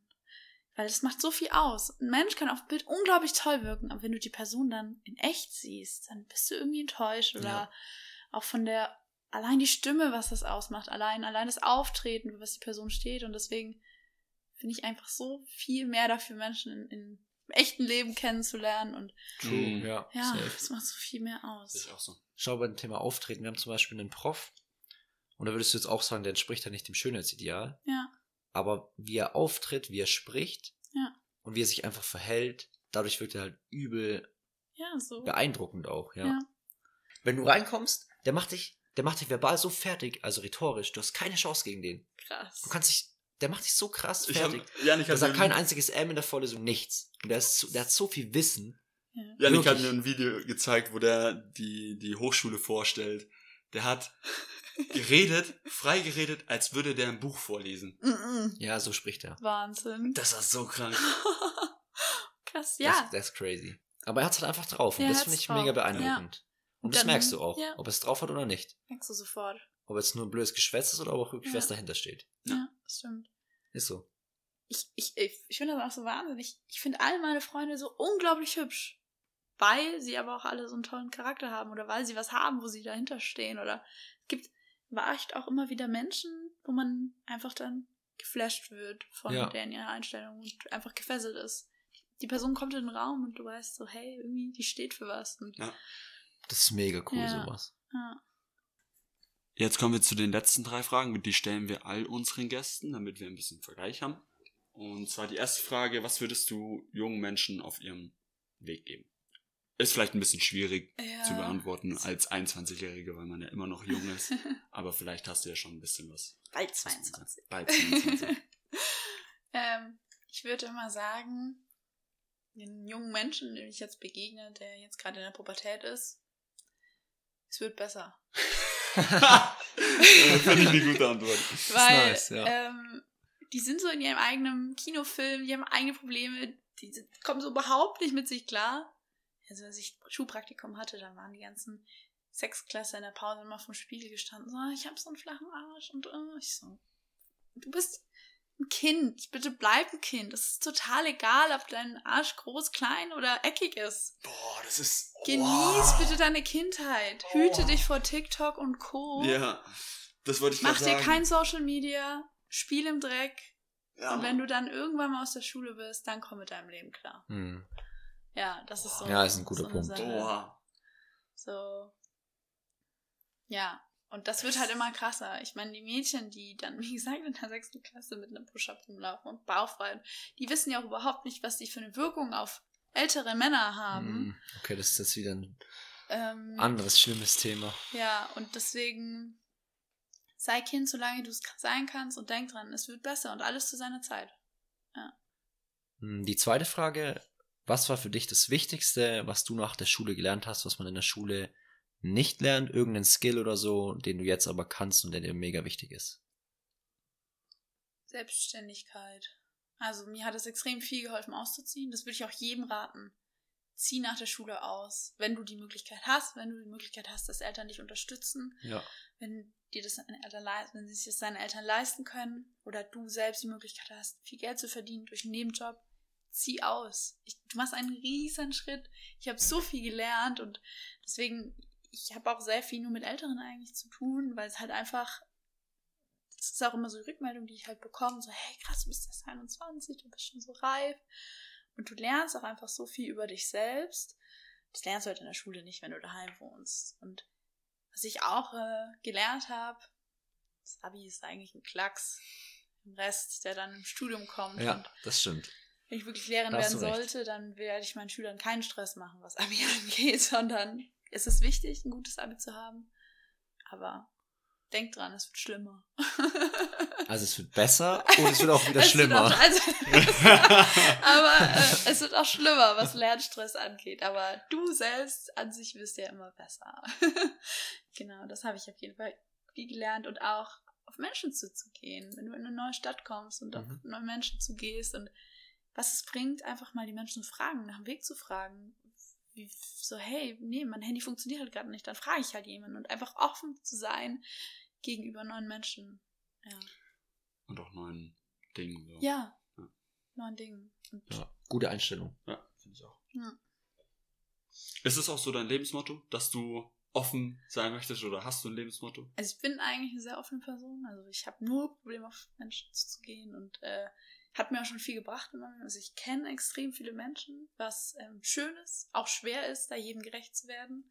Weil das macht so viel aus. Ein Mensch kann auf Bild unglaublich toll wirken, aber wenn du die Person dann in echt siehst, dann bist du irgendwie enttäuscht oder Ja. auch von der, allein die Stimme, was das ausmacht, allein, allein das Auftreten, für was die Person steht und deswegen finde ich einfach so viel mehr dafür, Menschen in, in im echten Leben kennenzulernen und Mhm. ja. ja, safe. das macht so viel mehr aus. ich auch so. Schau bei dem Thema Auftreten, wir haben zum Beispiel einen Prof und da würdest du jetzt auch sagen, der entspricht ja nicht dem Schönheitsideal, Ja, aber wie er auftritt, wie er spricht Ja. und wie er sich einfach verhält, dadurch wirkt er halt übel ja, so. beeindruckend auch, ja. Ja. Wenn du reinkommst, der macht dich, der macht dich verbal so fertig, also rhetorisch, du hast keine Chance gegen den. Krass. Du kannst dich, der macht dich so krass Ich hab, fertig. Janik Der hat sagt kein einziges M in der Vorlesung, nichts. Und der, ist der hat so viel Wissen. ja. Janik hat mir ein Video gezeigt, wo der die, die Hochschule vorstellt. Der hat geredet, frei geredet, als würde der ein Buch vorlesen. Ja, so spricht er. Wahnsinn. Das war so krank. Krass, Das, ja. das ist crazy. Aber er hat es halt einfach drauf. Und Ja, das finde ich drauf. mega beeindruckend. Und das Dann- merkst du auch, ja. ob er es drauf hat oder nicht. Merkst du sofort. Ob jetzt nur ein blödes Geschwätz ist oder ob auch wirklich Ja. was dahinter steht. Ja. Das stimmt. Ist so. Ich, ich, ich, ich finde das auch so wahnsinnig. Ich finde all meine Freunde so unglaublich hübsch. Weil sie aber auch alle so einen tollen Charakter haben oder weil sie was haben, wo sie dahinter stehen. Oder es gibt, war echt auch immer wieder Menschen, wo man einfach dann geflasht wird von Ja. deren ihrer Einstellung und einfach gefesselt ist. Die Person kommt in den Raum und du weißt so, hey, irgendwie, die steht für was. Und, Ja. Das ist mega cool, Ja. sowas. ja. Jetzt kommen wir zu den letzten drei Fragen. Die stellen wir all unseren Gästen, damit wir ein bisschen Vergleich haben. Und zwar die erste Frage, was würdest du jungen Menschen auf ihrem Weg geben? Ist vielleicht ein bisschen schwierig Ja. zu beantworten als 21-Jährige, weil man ja immer noch jung ist. Aber vielleicht hast du ja schon ein bisschen was. Bald was zu sagen. 22. Bald 22. ähm, ich würde immer sagen, den jungen Menschen, dem ich jetzt begegne, der jetzt gerade in der Pubertät ist, es wird besser. Äh, Finde ich eine gute Antwort. Weil nice, ja. ähm, die sind so in ihrem eigenen Kinofilm, die haben eigene Probleme, die kommen so überhaupt nicht mit sich klar. Also als ich Schulpraktikum hatte, da waren die ganzen Sechsklässler in der Pause immer vom Spiegel gestanden, so, ich habe so einen flachen Arsch und äh, ich so, du bist ein Kind, bitte bleib ein Kind. Es ist total egal, ob dein Arsch groß, klein oder eckig ist. Boah, das ist. Genieß wow. bitte deine Kindheit. Hüte Oh. dich vor TikTok und Co. Ja, das wollte ich Mach dir sagen. kein Social Media, spiel im Dreck. ja. Und wenn du dann irgendwann mal aus der Schule bist, dann komm mit deinem Leben klar. Hm. Ja, das ist so. Ja, ist ein guter so Punkt. Boah. So. Ja. Und das wird halt immer krasser. Ich meine, die Mädchen, die dann, wie gesagt, in der sechsten Klasse mit einem Push-Up rumlaufen und bauchfrei, die wissen ja auch überhaupt nicht, was die für eine Wirkung auf ältere Männer haben. Hm. Okay, das ist jetzt wieder ein Ähm, anderes schlimmes Thema. Ja, und deswegen sei Kind, solange du es sein kannst und denk dran, es wird besser und alles zu seiner Zeit. Hm, Die zweite Frage, was war für dich das Wichtigste, was du nach der Schule gelernt hast, was man in der Schule nicht lernt, irgendeinen Skill oder so, den du jetzt aber kannst und der dir mega wichtig ist? Selbstständigkeit. Also mir hat es extrem viel geholfen auszuziehen. Das würde ich auch jedem raten. Zieh nach der Schule aus, wenn du die Möglichkeit hast, wenn du die Möglichkeit hast, dass Eltern dich unterstützen, Ja. wenn dir das deine Eltern leisten, wenn sich das deine Eltern leisten können oder du selbst die Möglichkeit hast, viel Geld zu verdienen durch einen Nebenjob, zieh aus. Ich, du machst einen riesen Schritt. Ich habe so viel gelernt und deswegen, ich habe auch sehr viel nur mit Älteren eigentlich zu tun, weil es halt einfach, das ist auch immer so die Rückmeldung, die ich halt bekomme, so, hey krass, du bist erst 21, du bist schon so reif. Und du lernst auch einfach so viel über dich selbst. Das lernst du halt in der Schule nicht, wenn du daheim wohnst. Und was ich auch äh, gelernt habe, das Abi ist eigentlich ein Klacks. Im Rest, der dann im Studium kommt. Ja, Und das stimmt. wenn ich wirklich Lehrerin werden sollte, dann werde ich meinen Schülern keinen Stress machen, was Abi angeht, sondern es ist wichtig, ein gutes Abi zu haben. Aber denkt dran, es wird schlimmer. Also es wird besser und es wird auch wieder schlimmer. Auch, also, aber äh, es wird auch schlimmer, was Lernstress angeht. Aber du selbst an sich wirst ja immer besser. genau, das habe ich auf jeden Fall viel gelernt und auch auf Menschen zuzugehen. Wenn du in eine neue Stadt kommst und auf Mhm. neue Menschen zugehst und was es bringt, einfach mal die Menschen zu fragen, nach dem Weg zu fragen. Wie, so, hey, nee, mein Handy funktioniert halt gerade nicht, dann frage ich halt jemanden und einfach offen zu sein gegenüber neuen Menschen. Ja. Und auch neuen Dingen. So. Ja. Ja. Neuen Dingen. Und Ja, gute Einstellung. Ja, finde ich auch. Ja. Ist es auch so dein Lebensmotto, dass du offen sein möchtest oder hast du ein Lebensmotto? Also ich bin eigentlich eine sehr offene Person. Also ich habe nur Probleme auf Menschen zuzugehen und äh, hat mir auch schon viel gebracht. Also ich kenne extrem viele Menschen, was ähm, schön ist, auch schwer ist, da jedem gerecht zu werden.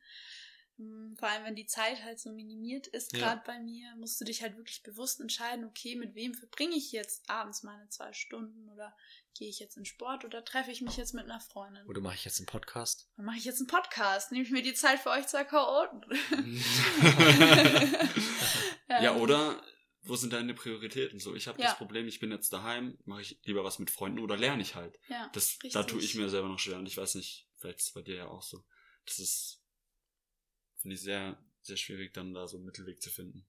Ähm, Vor allem, wenn die Zeit halt so minimiert ist, Ja. gerade bei mir, musst du dich halt wirklich bewusst entscheiden, okay, mit wem verbringe ich jetzt abends meine zwei Stunden oder gehe ich jetzt in Sport oder treffe ich mich jetzt mit einer Freundin? Oder mache ich jetzt einen Podcast? Dann mache ich jetzt einen Podcast, nehme ich mir die Zeit für euch zwei Chaoten. ja, oder wo sind deine Prioritäten? So, ich habe Ja. das Problem, ich bin jetzt daheim, mache ich lieber was mit Freunden oder lerne ich halt. Ja, Das, da tue ich mir selber noch schwer und ich weiß nicht, vielleicht ist es bei dir ja auch so. Das ist, finde ich sehr, sehr schwierig, dann da so einen Mittelweg zu finden.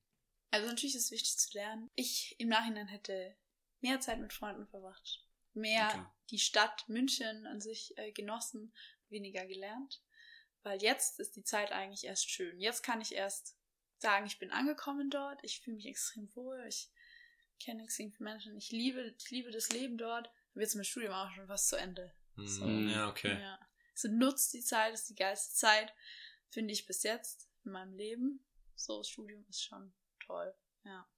Also natürlich ist es wichtig zu lernen. Ich im Nachhinein hätte mehr Zeit mit Freunden verbracht. Mehr Okay. die Stadt München an sich äh, genossen, weniger gelernt. Weil jetzt ist die Zeit eigentlich erst schön. Jetzt kann ich erst sagen, ich bin angekommen dort, ich fühle mich extrem wohl, ich kenne extrem viele Menschen, ich liebe, ich liebe das Leben dort. Dann wird mein Studium auch schon fast zu Ende. So. Hm, Ja, okay. Ja. Also nutzt die Zeit, ist die geilste Zeit, finde ich bis jetzt in meinem Leben. So, das Studium ist schon toll. Ja.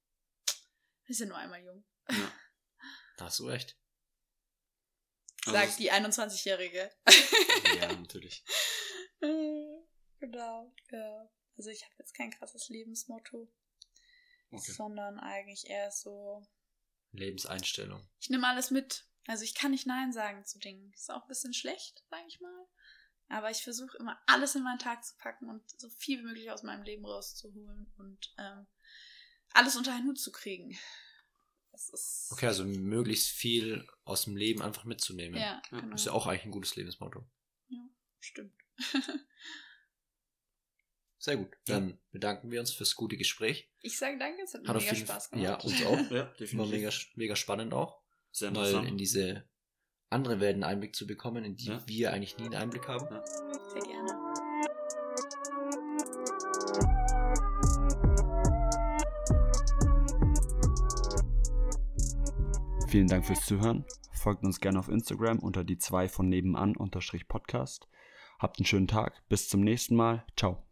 Wir sind nur einmal jung. Ja. Da hast du recht. Also Sagt die 21-Jährige. Ja, natürlich. genau, ja. Also ich habe jetzt kein krasses Lebensmotto, Okay. sondern eigentlich eher so, Lebenseinstellung. ich nehme alles mit. Also ich kann nicht Nein sagen zu Dingen. Ist auch ein bisschen schlecht, sage ich mal. Aber ich versuche immer alles in meinen Tag zu packen und so viel wie möglich aus meinem Leben rauszuholen und ähm, alles unter einen Hut zu kriegen. Das ist. Okay, also möglichst viel aus dem Leben einfach mitzunehmen. Ja, Ja, genau. Ist ja auch eigentlich ein gutes Lebensmotto. Stimmt. Sehr gut. Dann bedanken wir uns fürs gute Gespräch. Ich sage danke, es hat mir Hat mega Spaß gemacht. Ja, uns auch. Ja, War definitiv. mega, mega spannend auch. Sehr Mal interessant. in diese andere Welt einen Einblick zu bekommen, in die Ja. wir eigentlich nie einen Einblick haben. Sehr gerne. Vielen Dank fürs Zuhören. Folgt uns gerne auf Instagram unter die zwei von nebenan unterstrich Podcast. Habt einen schönen Tag. Bis zum nächsten Mal. Ciao.